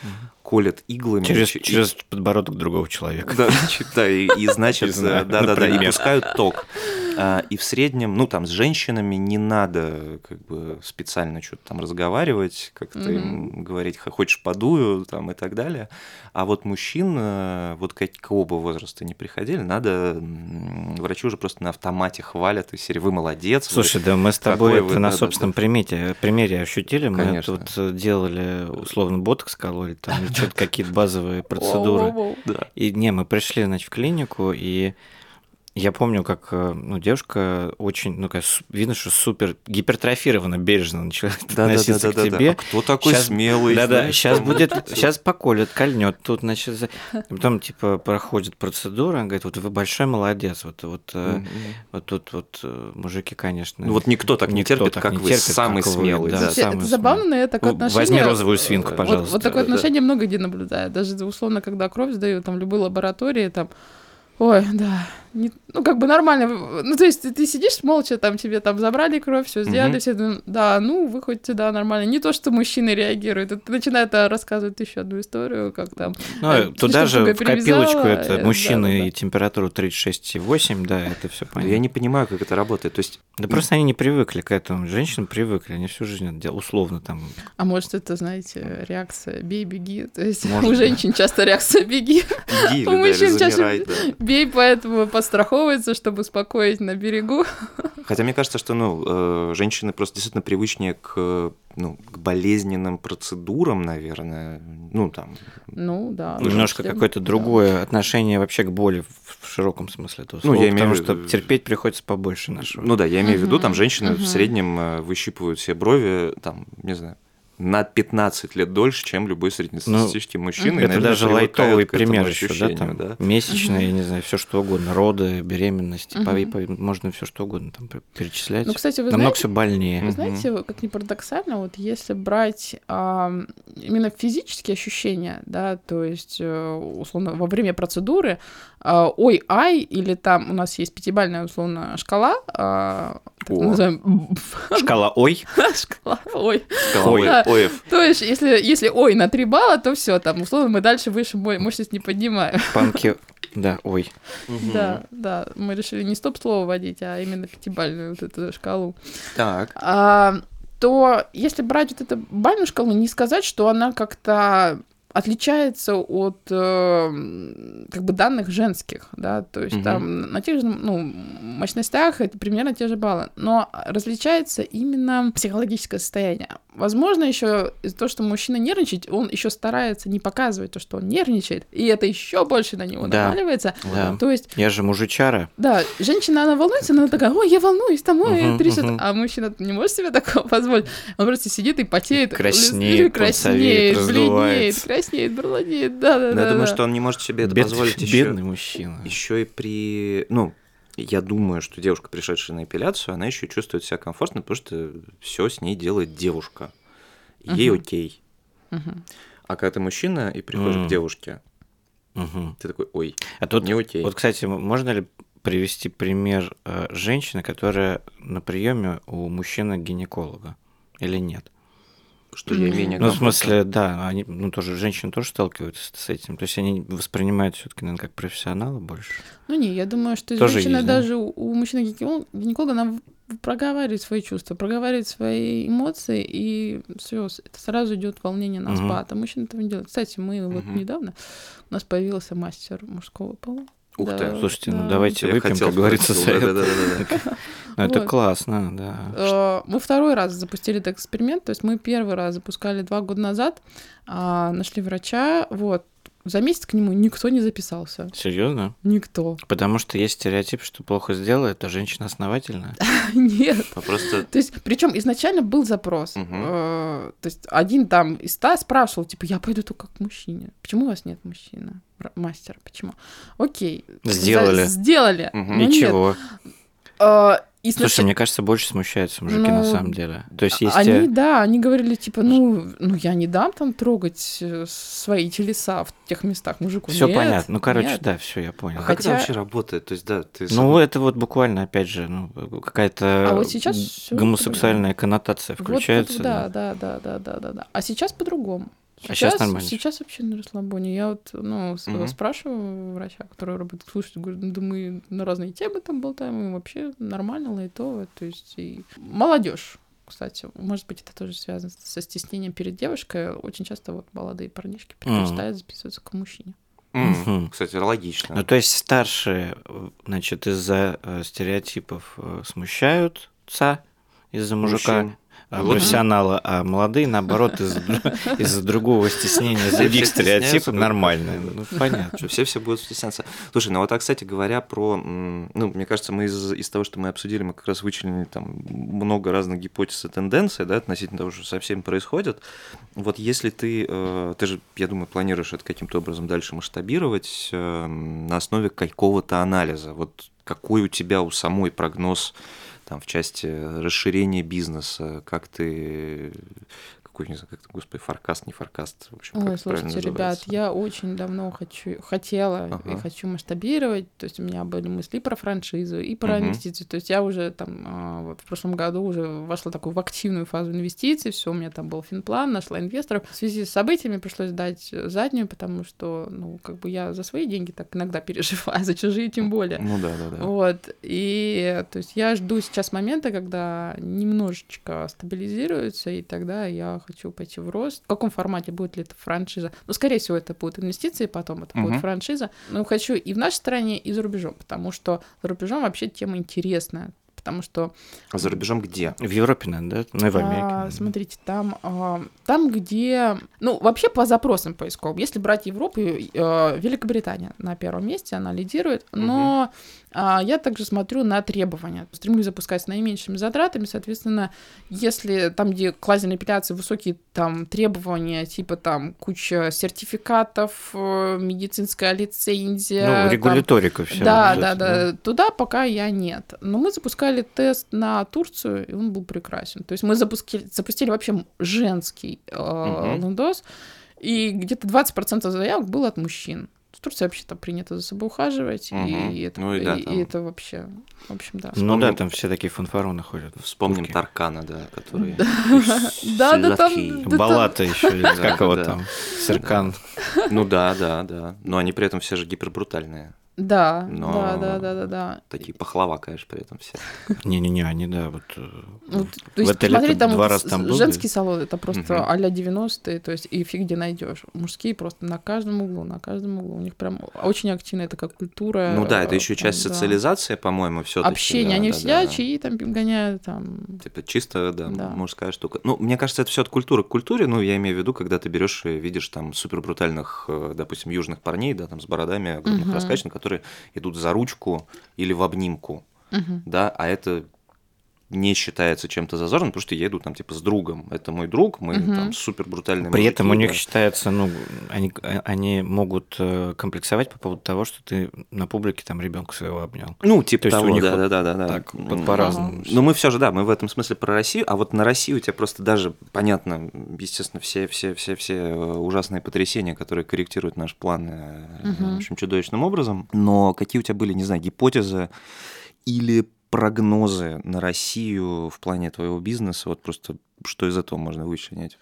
колят иглами. Через, и- через подбородок другого человека. да, значит, да, и, и, значит, Не знаю, да, да, да, и пускают ток. А, и в среднем, ну, там, с женщинами не надо как бы специально что-то там разговаривать, как-то им говорить, «Х- хочешь подую, там, и так далее. А вот мужчин, э, вот какого бы возраста не приходили, надо, врачи уже просто на автомате хвалят, и серии, вы молодец. вы Слушай, да мы с тобой вы, это на да-да-да. собственном примете, примере ощутили. Мы Конечно. тут э, делали, условно, ботокс кололи, там что-то какие-то базовые процедуры. Да. И не, мы пришли, значит, в клинику, и я помню, как э, ну, девушка очень, ну, видно, что супер гипертрофированно, бережно начала относиться к Да-да-да-да-да. тебе. А кто такой Щас- смелый? Да-да, знаешь, сейчас будет, сейчас поколет, кольнет, тут, значит, потом, типа, проходит процедура, он говорит, вот вы большой молодец, вот, вот, э, вот тут вот э, мужики, конечно. Ну, вот никто так не терпит, так как не вы, терпит, самый как смелый, да. Самый это забавно, но я такое Ну, отношение... возьми розовую свинку, Вот- пожалуйста. Вот, такое Да, да. отношение много где наблюдаю. Даже условно, когда кровь сдаю, там, в любой лаборатории, там, ой, да, не- ну, как бы нормально. Ну, то есть ты, ты сидишь молча, там, тебе там забрали кровь, все сделали, Мгм. все, думают, да, ну, вы хоть да, нормально. Не то, что мужчины реагируют. Это начинает а, рассказывать еще одну историю, как там... Ну, э, туда же в копилочку это э, мужчины да-да-да. и температуру 36,8, да, это все понятно. Я не понимаю, как это работает. То есть Да просто они не привыкли к этому. Женщины привыкли, они всю жизнь это делают, условно там. А может, это, знаете, реакция «бей, беги». То есть Может, у да. женщин часто реакция «беги». беги У да, мужчин чаще да. Бей, поэтому подстраховывается, чтобы успокоить на берегу. Хотя мне кажется, что ну, э, женщины просто действительно привычнее к, ну, к болезненным процедурам, наверное. Ну, там, Ну, да. Немножко да. какое-то другое отношение вообще к боли в, в широком смысле этого Ну, слова, я имею потому в что виду- терпеть приходится побольше нашего. ну да, я имею в виду, там женщины в мгм. среднем э, выщипывают себе брови, там, не знаю, на 15 лет дольше, чем любой среднестатистический мужчина. и, Ну, это наверное, даже лайтовый пример еще, да, там да. месячные, я не знаю, все что угодно, роды, беременности, Мгм. повей- повей- можно все что угодно там пер- перечислять. Ну, кстати, вы Намного знаете, все больнее. вы знаете, как ни парадоксально, вот если брать ам, именно физические ощущения, да, то есть, э, условно, во время процедуры, а, ой, ай, или там у нас есть пятибальная, условно, шкала, а, так О. называем, Шкала ой. шкала, ой, Ой. Оев. то есть, если, если ой на 3 балла, то все, там, условно, мы дальше выше мой мощность не поднимаем. Панки. Да, ой. Да, да, мы решили не стоп-слово вводить, а именно пятибальную вот эту шкалу. Так. А, то если брать вот эту бальную шкалу, не сказать, что она как-то отличается от э, как бы данных женских, да, то есть Мгм. там на тех же, ну, мощностях это примерно те же баллы, но различается именно психологическое состояние. Возможно, еще из-за того, что мужчина нервничает, он еще старается не показывать то, что он нервничает, и это еще больше на него Да. наваливается. Да. То есть Я же мужичара. да, женщина, она волнуется, она такая, ой, я волнуюсь, там, ой, Мгм, трясет. мгм. А мужчина не может себе такого позволить. Он просто сидит и потеет. Краснеет, краснеет, бледнеет. Краснеет, бледнеет, да, да, Но да. я думаю, что он не может себе это позволить еще. Бедный мужчина. Еще и при... Ну, я думаю, что девушка, пришедшая на эпиляцию, она еще чувствует себя комфортно, потому что все с ней делает девушка. Ей Мгм. окей. Мгм. А когда ты мужчина и приходишь М. к девушке, Мгм. ты такой, ой, А тут, не окей. вот, кстати, можно ли привести пример э, женщины, которая на приеме у мужчины-гинеколога? Или нет? Что я менее Ну, в смысле, да, они, ну, тоже женщины тоже сталкиваются с этим. То есть они воспринимают все-таки, наверное, как профессионалы больше. Ну не, я думаю, что Тоже женщина есть, да? даже у, у мужчины-гинеколога, она проговаривает свои чувства, проговаривает свои эмоции, и все, это сразу идет волнение на спад. А мужчина этого не делает. Кстати, мы вот Мгм. недавно, у нас появился мастер мужского пола. Ух Да, ты. Слушайте, ну да. давайте Я выпьем, хотел как говорится, сказать, за это. да-да-да-да-да. Ну, это Вот. классно, да. Э, Мы второй раз запустили этот эксперимент, то есть мы первый раз запускали два года назад, а, нашли врача, вот, за месяц к нему никто не записался. Серьезно? Никто. Потому что есть стереотип, что плохо сделает, а женщина основательная. Нет. Просто То есть, причем изначально был запрос. Э, То есть, один там из ста спрашивал, типа, я пойду только к мужчине. Почему у вас нет мужчины? Р- Мастера, почему? Окей. Сделали. Сделали. Ничего. И Слушай, сначала- мне кажется, больше смущаются мужики на Ну, самом деле. То есть есть... Они, э, да, они говорили, типа, ну, ну я не дам там трогать э, свои телеса в тех местах мужику. Все понятно. Ну, короче, нет. да, все, я понял. а как это Хотя- вообще работает? То есть, да, ты... Ну, это вот буквально, опять же, ну, какая-то А вот сейчас гомосексуальная коннотация Вот, включается. вот, да, да, да, да, да, да, да. А сейчас по-другому. А щас нормально. Сейчас вообще на расслабоне. Я вот, ну, Мгм. спрашиваю врача, который работает, слушайте, говорю, ну, да мы на разные темы там болтаем, и вообще нормально, лайтово, то есть и молодежь. Кстати, может быть, это тоже связано со стеснением перед девушкой. Очень часто вот молодые парнишки предпочитают записываться к мужчине. Мгм. Кстати, логично. Ну, то есть старшие, значит, из-за э, стереотипов э, смущаются из-за мужика, Мужчин. А, Вот. профессионала, а молодые, наоборот, из-за дру- из-за другого стеснения, других стереотипов нормально. Ну, понятно. Что все все будут стесняться. Слушай, ну вот, а, кстати говоря, про... Ну, мне кажется, мы из, из того, что мы обсудили, мы как раз вычленили там много разных гипотез и тенденций, да, относительно того, что со всем происходит. Вот если ты... э, Ты же, я думаю, планируешь это каким-то образом дальше масштабировать э, на основе какого-то анализа. Вот какой у тебя у самой прогноз там в части расширения бизнеса, как ты какой, не знаю, как-то, господи, фаркаст, не фаркаст, в общем, как Ой, правильно слушайте, ребят, я очень давно хочу, хотела и Ага. хочу масштабировать. То есть у меня были мысли и про франшизу, и про Мгм. инвестиции. То есть я уже там а, вот в прошлом году уже вошла такую в активную фазу инвестиций. Все, у меня там был финплан, нашла инвесторов. В связи с событиями пришлось дать заднюю, потому что, ну, как бы я за свои деньги так иногда переживаю, за чужие тем более. Ну да, да, да. Вот, и то есть я жду сейчас момента, когда немножечко стабилизируется, и тогда я хочу пойти в рост. В каком формате будет ли это франшиза? Ну, скорее всего, это будут инвестиции, потом это Мгм. будет франшиза. Но хочу и в нашей стране, и за рубежом, потому что за рубежом вообще тема интересная. Потому что А за рубежом где? В Европе, наверное, да? Ну и в Америке. а, смотрите, там, а, там, где... Ну, вообще по запросам поисковым. Если брать Европу, э, Великобритания на первом месте, она лидирует. Но а, я также смотрю на требования. Стремлюсь запускать с наименьшими затратами. Соответственно, если там, где к лазерной эпиляции высокие там требования, типа там куча сертификатов, э, медицинская лицензия... Ну, там, регуляторика вся. да, вот да, эта, да. Туда пока я нет. Но мы запускали тест на Турцию, и он был прекрасен. То есть мы запустили, запустили вообще женский э, Мгм. лендос, и где-то 20% заявок было от мужчин. Турции вообще-то принято за собой ухаживать, Мгм. и, это, Ну и да, и- и там- это вообще, в общем, да. Ну да, Вспомним- там все такие фанфароны ходят. Вспомним. Таркана, да, который... Да, да, там- там- Балата еще, как его там, Серкан. Ну да, да, да. Но они при этом все же гипербрутальные. Да, Но- да, да, да, да, да. Такие пахлава, конечно, при этом все. Не-не-не, они, да, вот... э, Ну, в- то есть, в смотри, там два вот раза с- там был. женский салон, это просто Мгм. а-ля 90-е, то есть и фиг где найдешь. Мужские просто на каждом углу, на каждом углу. У них прям очень активно, это как культура. Ну да, это э, еще часть да. социализации, по-моему, все Общение, они сидят, чаи там гоняют, там... Типа чисто, да, мужская штука. Ну, мне кажется, это все от культуры к культуре. Ну, я имею в виду, когда ты берешь и видишь там супер брутальных, э, допустим, южных парней, да, там с бородами огромных Мгм. Которые идут за ручку или в обнимку, Мгм. да, а это не считается чем-то зазорным, потому что я иду там типа с другом. Это мой друг, мы Мгм. там супер брутальные При этом у мужики, них да. считается, ну, они, они могут э, комплексовать по поводу того, что ты на публике там ребенка своего обнял. Ну, типа То есть у того, них да, вот да, да, да, да. так по-разному Но мы все же, да, мы в этом смысле про Россию, а вот на Россию у тебя просто даже понятно, естественно, все, все, все, все э, ужасные потрясения, которые корректируют наш план, э, Мгм. в общем, чудовищным образом. Но какие у тебя были, не знаю, гипотезы или прогнозы на Россию в плане твоего бизнеса? Вот просто что из этого можно вычленять?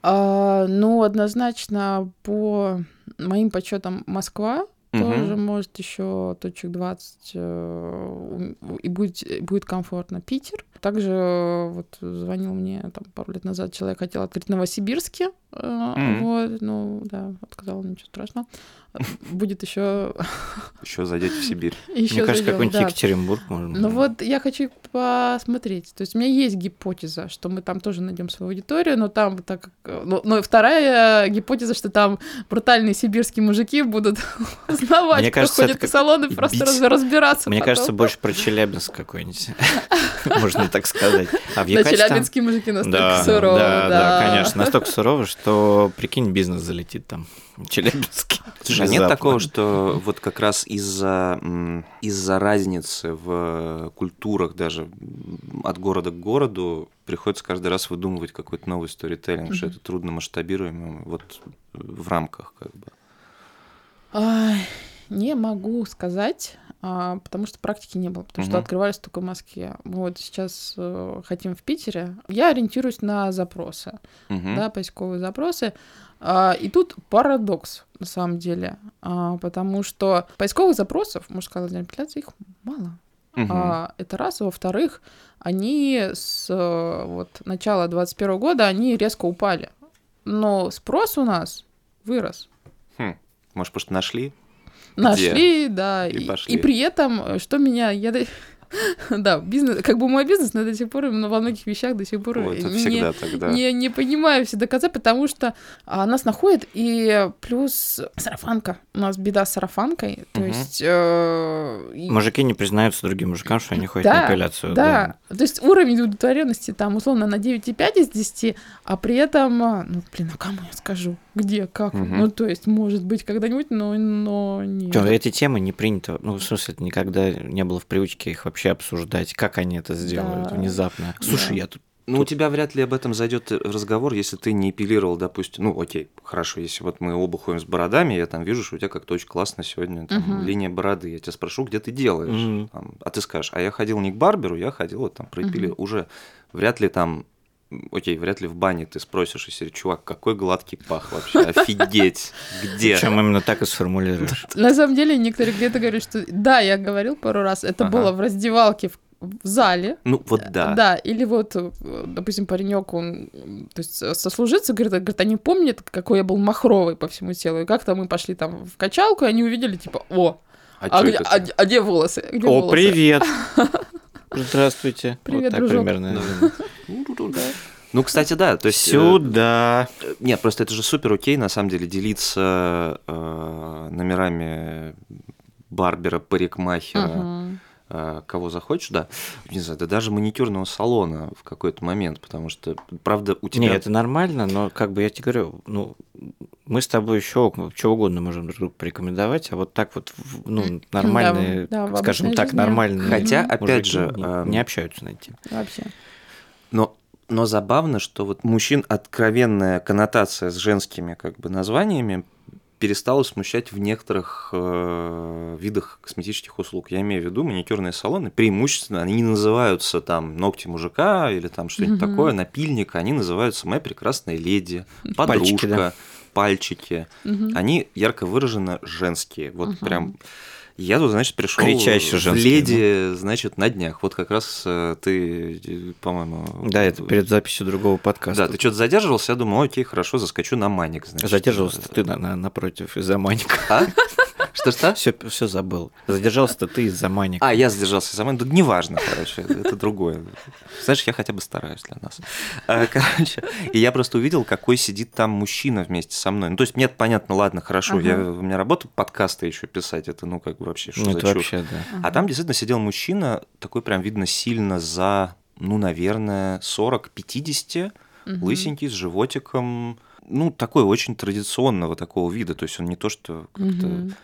А, ну, однозначно, по моим подсчетам, Москва Тоже может еще точек 20 э, и будет, будет комфортно. Питер. Также э, вот звонил мне там пару лет назад человек хотел открыть в Новосибирске. э, Мгм. Вот, ну да, отказал, ничего страшного. Будет еще Еще зайдете в Сибирь. еще Мне кажется, какой-нибудь да. Екатеринбург можно. Ну вот я хочу посмотреть. То есть у меня есть гипотеза, что мы там тоже найдем свою аудиторию, но там так как... э, Ну, ну вторая гипотеза, что там брутальные сибирские мужики будут узнавать, Мне кто кажется, ходит это в салоны, просто бить. раз- разбираться Мне потом. кажется, больше про Челябинск какой-нибудь. Можно так сказать. А в челябинские мужики настолько Да, суровые, да, да. конечно. Настолько сурово, что, прикинь, бизнес залетит там. Челябинске. Слушай, а нет такого, что вот как раз из-за из-за разницы в культурах даже от города к городу приходится каждый раз выдумывать какой-то новый сторителлинг, что это трудно масштабируемо вот в рамках как бы. Не могу сказать, а, потому что практики не было, потому что Мгм. открывались только в Москве. Мы вот сейчас э, хотим в Питере. Я ориентируюсь на запросы. Мгм. да, поисковые запросы. А, И тут парадокс, на самом деле, А, потому что поисковых запросов, мужская лазерная эпиляция, их мало. Мгм. А, Это раз. Во-вторых, они с э, вот, начала 21 года, они резко упали. Но спрос у нас вырос. Хм. Может, что нашли? Нашли, да. И И, пошли. и при этом, э, что меня... Я, да, бизнес, как бы мой бизнес, но до сих пор, но во многих вещах до сих пор это не- всегда тогда. не, не понимаю все до конца, потому что а, нас находят, и плюс сарафанка. У нас беда с сарафанкой. То Мгм. есть... э, и- Мужики не признаются другим мужикам, что они ходят Да, на эпиляцию. да. То есть уровень удовлетворенности там условно на 9,5 из 10, а при этом, а, ну, блин, а кому я скажу? Где, как? Мгм. Ну, то есть, может быть, когда-нибудь, но, но нет. То эти темы не принято. Ну, в смысле, это никогда не было в привычке их вообще обсуждать. Как они это сделают Да. внезапно. Слушай, Да. я тут Ну, у тебя вряд ли об этом зайдет разговор, если ты не эпилировал, допустим, ну, окей, хорошо, если вот мы оба ходим с бородами, я там вижу, что у тебя как-то очень классно сегодня там, Мгм. линия бороды, я тебя спрошу, где ты делаешь, Мгм. Там, а ты скажешь, а я ходил не к барберу, я ходил вот там проэпилировал, уже вряд ли там, окей, вряд ли в бане ты спросишь, если чувак, какой гладкий пах вообще, офигеть, где? Причем именно так и сформулируешь. На самом деле, некоторые где-то говорят, что да, я говорил пару раз, это Ага. было в раздевалке в, в зале. Ну, вот да. Да, или вот, э, допустим, паренек, он, то есть э, сослуживцы, говорит, говорит, они помнят, какой я был махровый по всему телу, и как-то мы пошли там в качалку, и они увидели, типа, о, А, а, где, а, а где волосы? Где О, волосы?» привет! Здравствуйте. Привет, вот так дружок. примерно. Ну, кстати, да, то есть... э, Сюда. Нет, просто это же супер окей, на самом деле, делиться э, номерами барбера, парикмахера, Мгм. э, кого захочешь, да. Не знаю, да даже маникюрного салона в какой-то момент, потому что, правда, у тебя... Не, это нормально, но как бы я тебе говорю, ну, мы с тобой еще что угодно можем друг другу порекомендовать, а вот так вот, ну, нормальные, да, в скажем так, жизни. нормальные Хотя, опять же, не, эм, не общаются на эти. Вообще. Но, но забавно, что вот мужчин откровенная коннотация с женскими как бы названиями перестала смущать в некоторых э, видах косметических услуг. Я имею в виду маникюрные салоны, преимущественно они не называются там ногти мужика или там что-нибудь Мгм. такое, напильник, они называются «Моя прекрасная леди», «Подружка», Пальчики, да. «Пальчики». Мгм. Они ярко выраженно женские. Вот Мгм. прям Я тут, значит, пришел Кричащий в женский, леди, значит, на днях. Вот как раз э, ты, по-моему... Да, это перед записью другого подкаста. Да, ты что-то задерживался, я думаю, окей, хорошо, заскочу на маник, значит. Задерживался ты на, на- напротив из-за маника. А? Что-что? Все, все забыл. Задержался-то ты из-за маника. А, я задержался за мной. Да неважно, короче, это другое. Знаешь, я хотя бы стараюсь для нас. А, Короче, и я просто увидел, какой сидит там мужчина вместе со мной. Ну, то есть, нет, понятно, ладно, хорошо, Ага. я, у меня работа подкасты еще писать, это, ну, как бы вообще, что ну, за это чушь? вообще, да. А там действительно сидел мужчина, такой прям видно сильно за, ну, наверное, 40-50, Мгм. лысенький, с животиком, ну, такой очень традиционного такого вида, то есть он не то, что как-то... Мгм.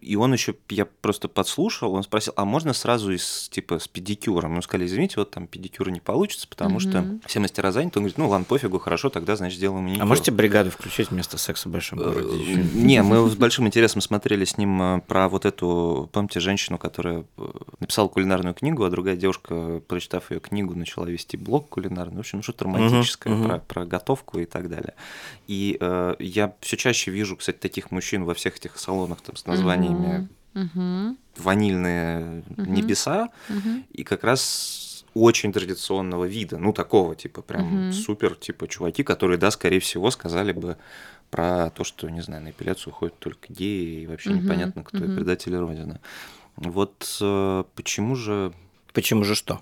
И он еще, я просто подслушал, он спросил, а можно сразу из, типа, с педикюром? Мы сказали, извините, вот там педикюра не получится, потому что Мгм. все мастера заняты. Он говорит, ну ладно, пофигу, хорошо, тогда, значит, сделаем маникюр. А можете бригаду включить вместо секса в большом городе? Э? Не, мы с большим интересом смотрели с ним э, про вот эту, помните, женщину, которая э, написала кулинарную книгу, а другая девушка, прочитав ее книгу, начала вести блог кулинарный. В общем, что-то романтическое про, про готовку и так далее. И э, я все чаще вижу, кстати, таких мужчин во всех этих салонах там, с названиями Мгм. ванильные Мгм. небеса, Мгм. и как раз очень традиционного вида, ну такого типа прям Мгм. супер типа чуваки, которые, да, скорее всего, сказали бы про то, что, не знаю, на эпиляцию ходят только геи, и вообще Мгм. непонятно, кто и Мгм. предатели Родины. Вот э, почему же... Почему же что?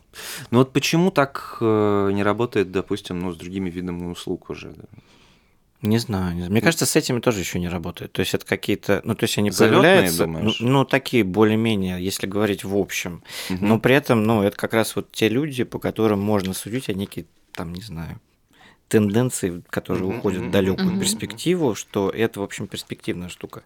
Ну вот почему так э, не работает, допустим, ну, с другими видами услуг уже? да? Не знаю, не знаю. Мне кажется, с этими тоже еще не работает. То есть это какие-то, ну то есть они Залётные, появляются, думаешь? ну, ну, такие более-менее, если говорить в общем. Мгм. Но при этом, ну это как раз вот те люди, по которым можно судить о некие, там, не знаю, тенденции, которые Мгм, уходят в далекую мгм. перспективу, что это, в общем, перспективная штука.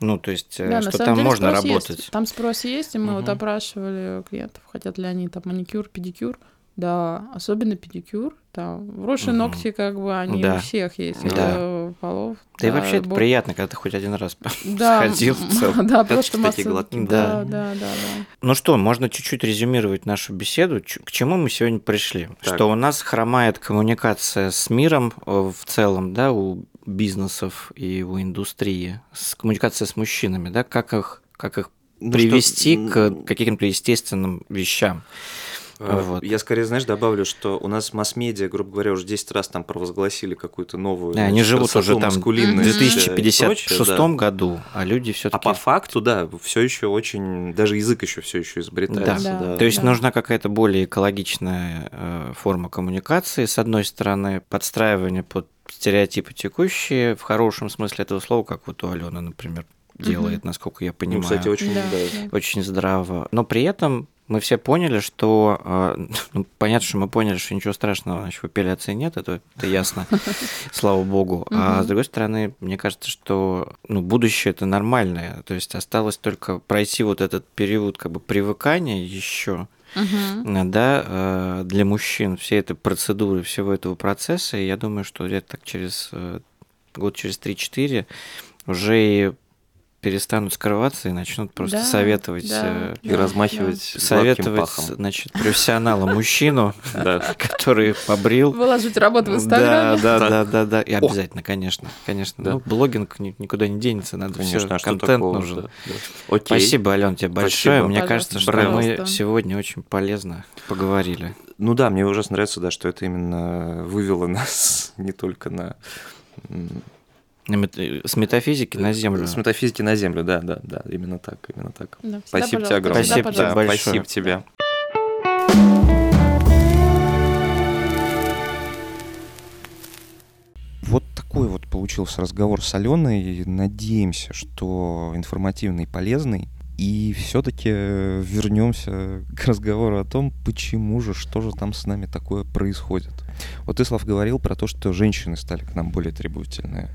Ну, то есть, э, Да, на что самом там деле можно спрос работать. Есть. Там спрос есть, и мы вот Мгм. опрашивали клиентов, хотят ли они там маникюр, педикюр. Да, особенно педикюр. Там вросшие Мгм. ногти, как бы, они Да. у всех есть. Да. Это полов. Да и вообще это бо- приятно, когда ты хоть один раз Да, сходил. Да, просто масса... Да, Да. да, да, да. Ну что, можно чуть-чуть резюмировать нашу беседу. К чему мы сегодня пришли? Так. Что у нас хромает коммуникация с миром э, в целом, да, у бизнесов и у индустрии, с коммуникация с мужчинами, да, как их, как их Ну, привести что, к каким-то естественным вещам. Э, Вот. Я скорее, знаешь, добавлю, что у нас масс-медиа, грубо говоря, уже 10 раз там провозгласили какую-то новую Да, они живут уже там в маскулинность, э, и 2056 прочее, да. году, а люди все А таки по факту, да, все еще очень, даже язык еще все еще изобретается. Да. да. То есть Да. нужна какая-то более экологичная э, форма коммуникации, с одной стороны, подстраивание под стереотипы текущие, в хорошем смысле этого слова, как вот у Алены, например, делает, насколько я Ну, понимаю. кстати, очень, Да, да. да. очень здраво. Но при этом мы все поняли, что э, ну, понятно, что мы поняли, что ничего страшного значит, в эпиляции нет, это, это ясно, слава богу. А с другой стороны, мне кажется, что ну, будущее это нормальное. То есть осталось только пройти вот этот период как бы привыкания еще Мгм. да, э, для мужчин все этой процедуры, всего этого процесса, и я думаю, что где-то так через э, год, через 3-4 уже и перестанут скрываться и начнут просто Да, советовать, да, э, И да, размахивать гладким советовать, пахом. значит, профессионала мужчину, Да. который побрил. Выложить работу в Да, Инстаграме. да, Да. да, да, да. И обязательно, конечно, конечно. Да. Ну, блогинг ни- никуда не денется, надо Конечно, все, а контент нужен. да, да. Спасибо, Ален, тебе большое. Мне кажется, что мы сегодня очень полезно поговорили. Ну да, мне ужасно нравится, да, что это именно вывело нас не только на С метафизики на землю. С метафизики на землю, да, да, да, именно так, именно так. Да, всегда Спасибо тебе огромное. Спасибо тебе Да, большое. Спасибо тебе. Вот такой вот получился разговор с Аленой. Надеемся, что информативный и полезный. И все-таки вернемся к разговору о том, почему же, что же там с нами такое происходит. Вот Ислав говорил про то, что женщины стали к нам более требовательные.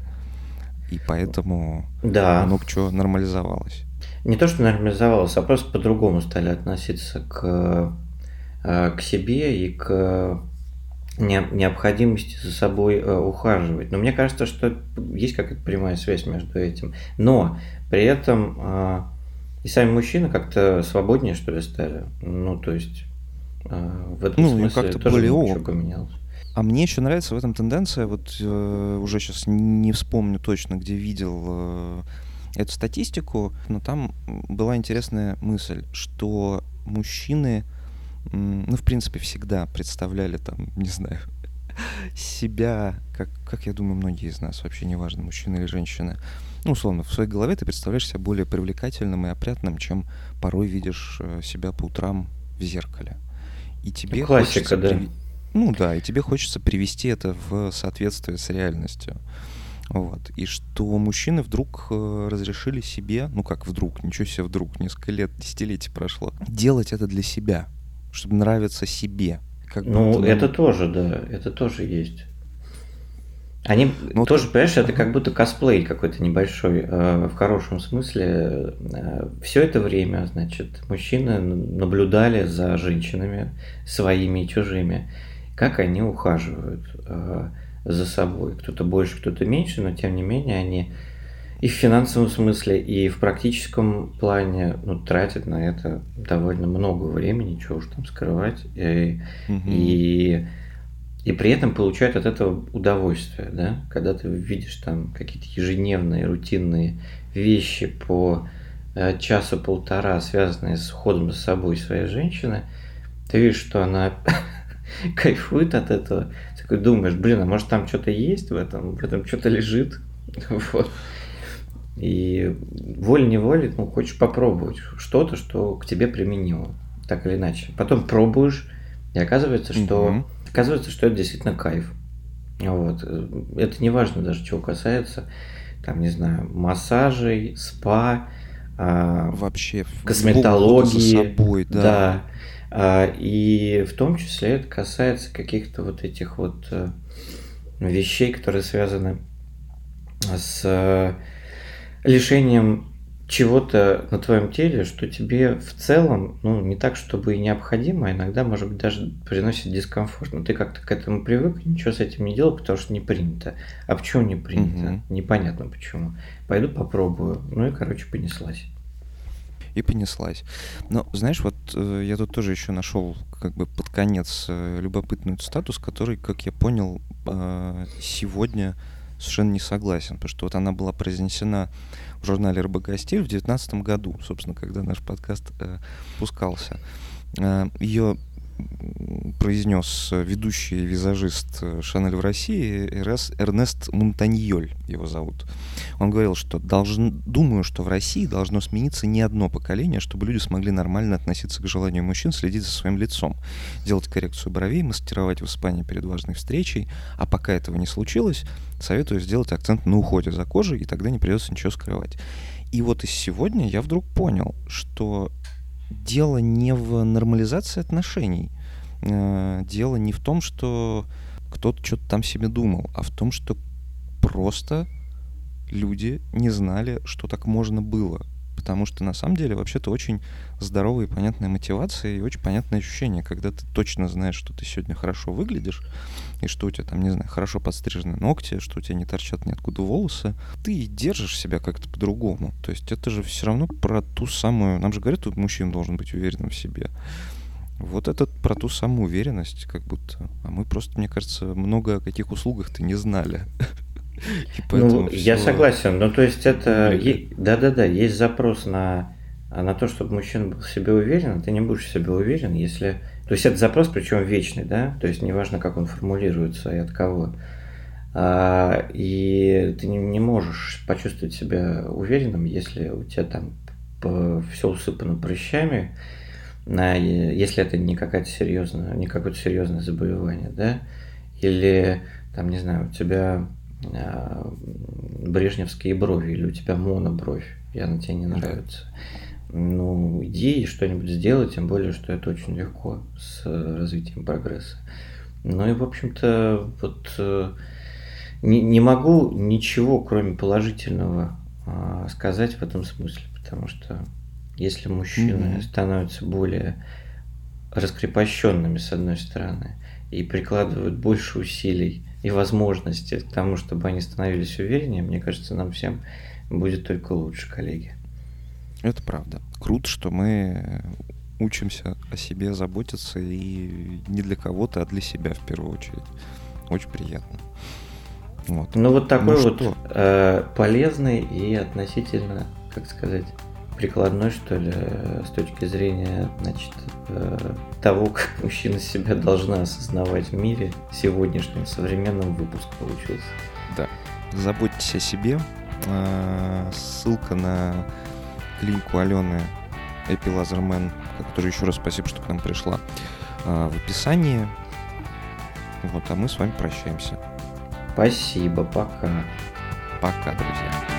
И поэтому Да. много чего нормализовалось. Не то, что нормализовалось, а просто по-другому стали относиться к, э, к себе и к не- необходимости за собой э, ухаживать. Но мне кажется, что есть какая-то прямая связь между этим. Но при этом э, и сами мужчины как-то свободнее, что ли, стали. Ну, то есть в этом Ну, смысле как-то тоже более много чего ок. поменялось. А мне еще нравится в этом тенденция, вот э, уже сейчас не вспомню точно, где видел, э, эту статистику, но там была интересная мысль, что мужчины, ну, в принципе, всегда представляли там, не знаю, себя, как, как я думаю, многие из нас, вообще неважно, мужчина или женщина, ну, условно, в своей голове ты представляешь себя более привлекательным и опрятным, чем порой видишь э, себя по утрам в зеркале. И тебе ну, Классика, да. Ну да, и тебе хочется привести это в соответствие с реальностью. Вот. И что мужчины вдруг э, разрешили себе, ну как вдруг, ничего себе вдруг, несколько лет, десятилетий прошло, делать это для себя, чтобы нравиться себе. Как ну, будто, это тоже, да, это тоже есть. Они ну, тоже, понимаешь, это как будто косплей какой-то небольшой, э, в хорошем смысле. Э, все это время, значит, мужчины наблюдали за женщинами своими и чужими, как они ухаживают э, за собой. Кто-то больше, кто-то меньше, но тем не менее они и в финансовом смысле, и в практическом плане ну, тратят на это довольно много времени, чего уж там скрывать. И, угу. и и при этом получают от этого удовольствие, да, когда ты видишь там какие-то ежедневные, рутинные вещи по э, часу полтора, связанные с уходом за собой своей женщины, ты видишь, что она кайфует от этого, такой думаешь, блин, а может там что-то есть в этом, в этом что-то лежит, вот. И волей-неволей, ну, хочешь попробовать что-то, что к тебе применимо, так или иначе. Потом пробуешь, и оказывается, что mm-hmm Оказывается, что это действительно кайф. Вот. Это не важно даже, чего касается, там, не знаю, массажей, спа, а, вообще косметологии. Собой, да. да. А, и в том числе это касается каких-то вот этих вот э, вещей, которые связаны с э, лишением чего-то на твоем теле, что тебе в целом, ну, не так, чтобы и необходимо, а иногда, может быть, даже приносит дискомфорт. Но ты как-то к этому привык, ничего с этим не делал, потому что не принято. А почему не принято? Угу. Непонятно почему. Пойду попробую. Ну и, короче, понеслась. И понеслась. Но, знаешь, вот э, я тут тоже еще нашел как бы под конец э, любопытную статус, который, как я понял, э, сегодня совершенно не согласен, потому что вот она была произнесена в журнале РБК «Стиль» в 2019 году, собственно, когда наш подкаст э, пускался. Э, ее произнес ведущий визажист Шанель в России Эрнест Монтаньоль, его зовут. Он говорил, что должен, думаю, что в России должно смениться не одно поколение, чтобы люди смогли нормально относиться к желанию мужчин следить за своим лицом, делать коррекцию бровей, мастеровать Испании перед важной встречей, а пока этого не случилось, советую сделать акцент на уходе за кожей, и тогда не придется ничего скрывать. И вот из сегодня я вдруг понял, что дело не в нормализации отношений. Э, дело не в том, что кто-то что-то там себе думал, а в том, что просто люди не знали, что так можно было. Потому что на самом деле вообще-то очень здоровая и понятная мотивация и очень понятное ощущение, когда ты точно знаешь, что ты сегодня хорошо выглядишь, и что у тебя там, не знаю, хорошо подстрижены ногти, что у тебя не торчат ниоткуда волосы, ты держишь себя как-то по-другому. То есть это же все равно про ту самую... Нам же говорят, что мужчина должен быть уверенным в себе. Вот это про ту самую уверенность, как будто. А мы просто, мне кажется, много о каких услугах-то не знали. ну, я согласен. Ну, то есть это... Да-да-да, есть запрос на, на то, чтобы мужчина был в себе уверен, а ты не будешь в себе уверен, если то есть это запрос, причем вечный, да, то есть неважно, как он формулируется и от кого. А, и ты не, не можешь почувствовать себя уверенным, если у тебя там все усыпано прыщами, если это не какая-то серьезная, не какое-то серьезное заболевание, да, или там, не знаю, у тебя а, брежневские брови, или у тебя монобровь, и она тебе не нравится ну, иди что-нибудь сделай, тем более, что это очень легко с развитием прогресса. Ну и, в общем-то, вот э, не, не могу ничего, кроме положительного, э, сказать в этом смысле, потому что если мужчины mm-hmm. становятся более раскрепощенными, с одной стороны, и прикладывают больше усилий и возможностей к тому, чтобы они становились увереннее, мне кажется, нам всем будет только лучше, коллеги. Это правда. Круто, что мы учимся о себе заботиться и не для кого-то, а для себя в первую очередь. Очень приятно. Вот. Ну вот такой ну, вот э, полезный и относительно, как сказать, прикладной, что ли, с точки зрения, значит, э, того, как мужчина себя должна осознавать в мире. Сегодняшним современным выпуск получился. Да. Заботьтесь о себе. Э, ссылка на клинику Алены Эпилазермен, которой еще раз спасибо, что к нам пришла, э, в описании. Вот, а мы с вами прощаемся. Спасибо, пока. Пока, друзья.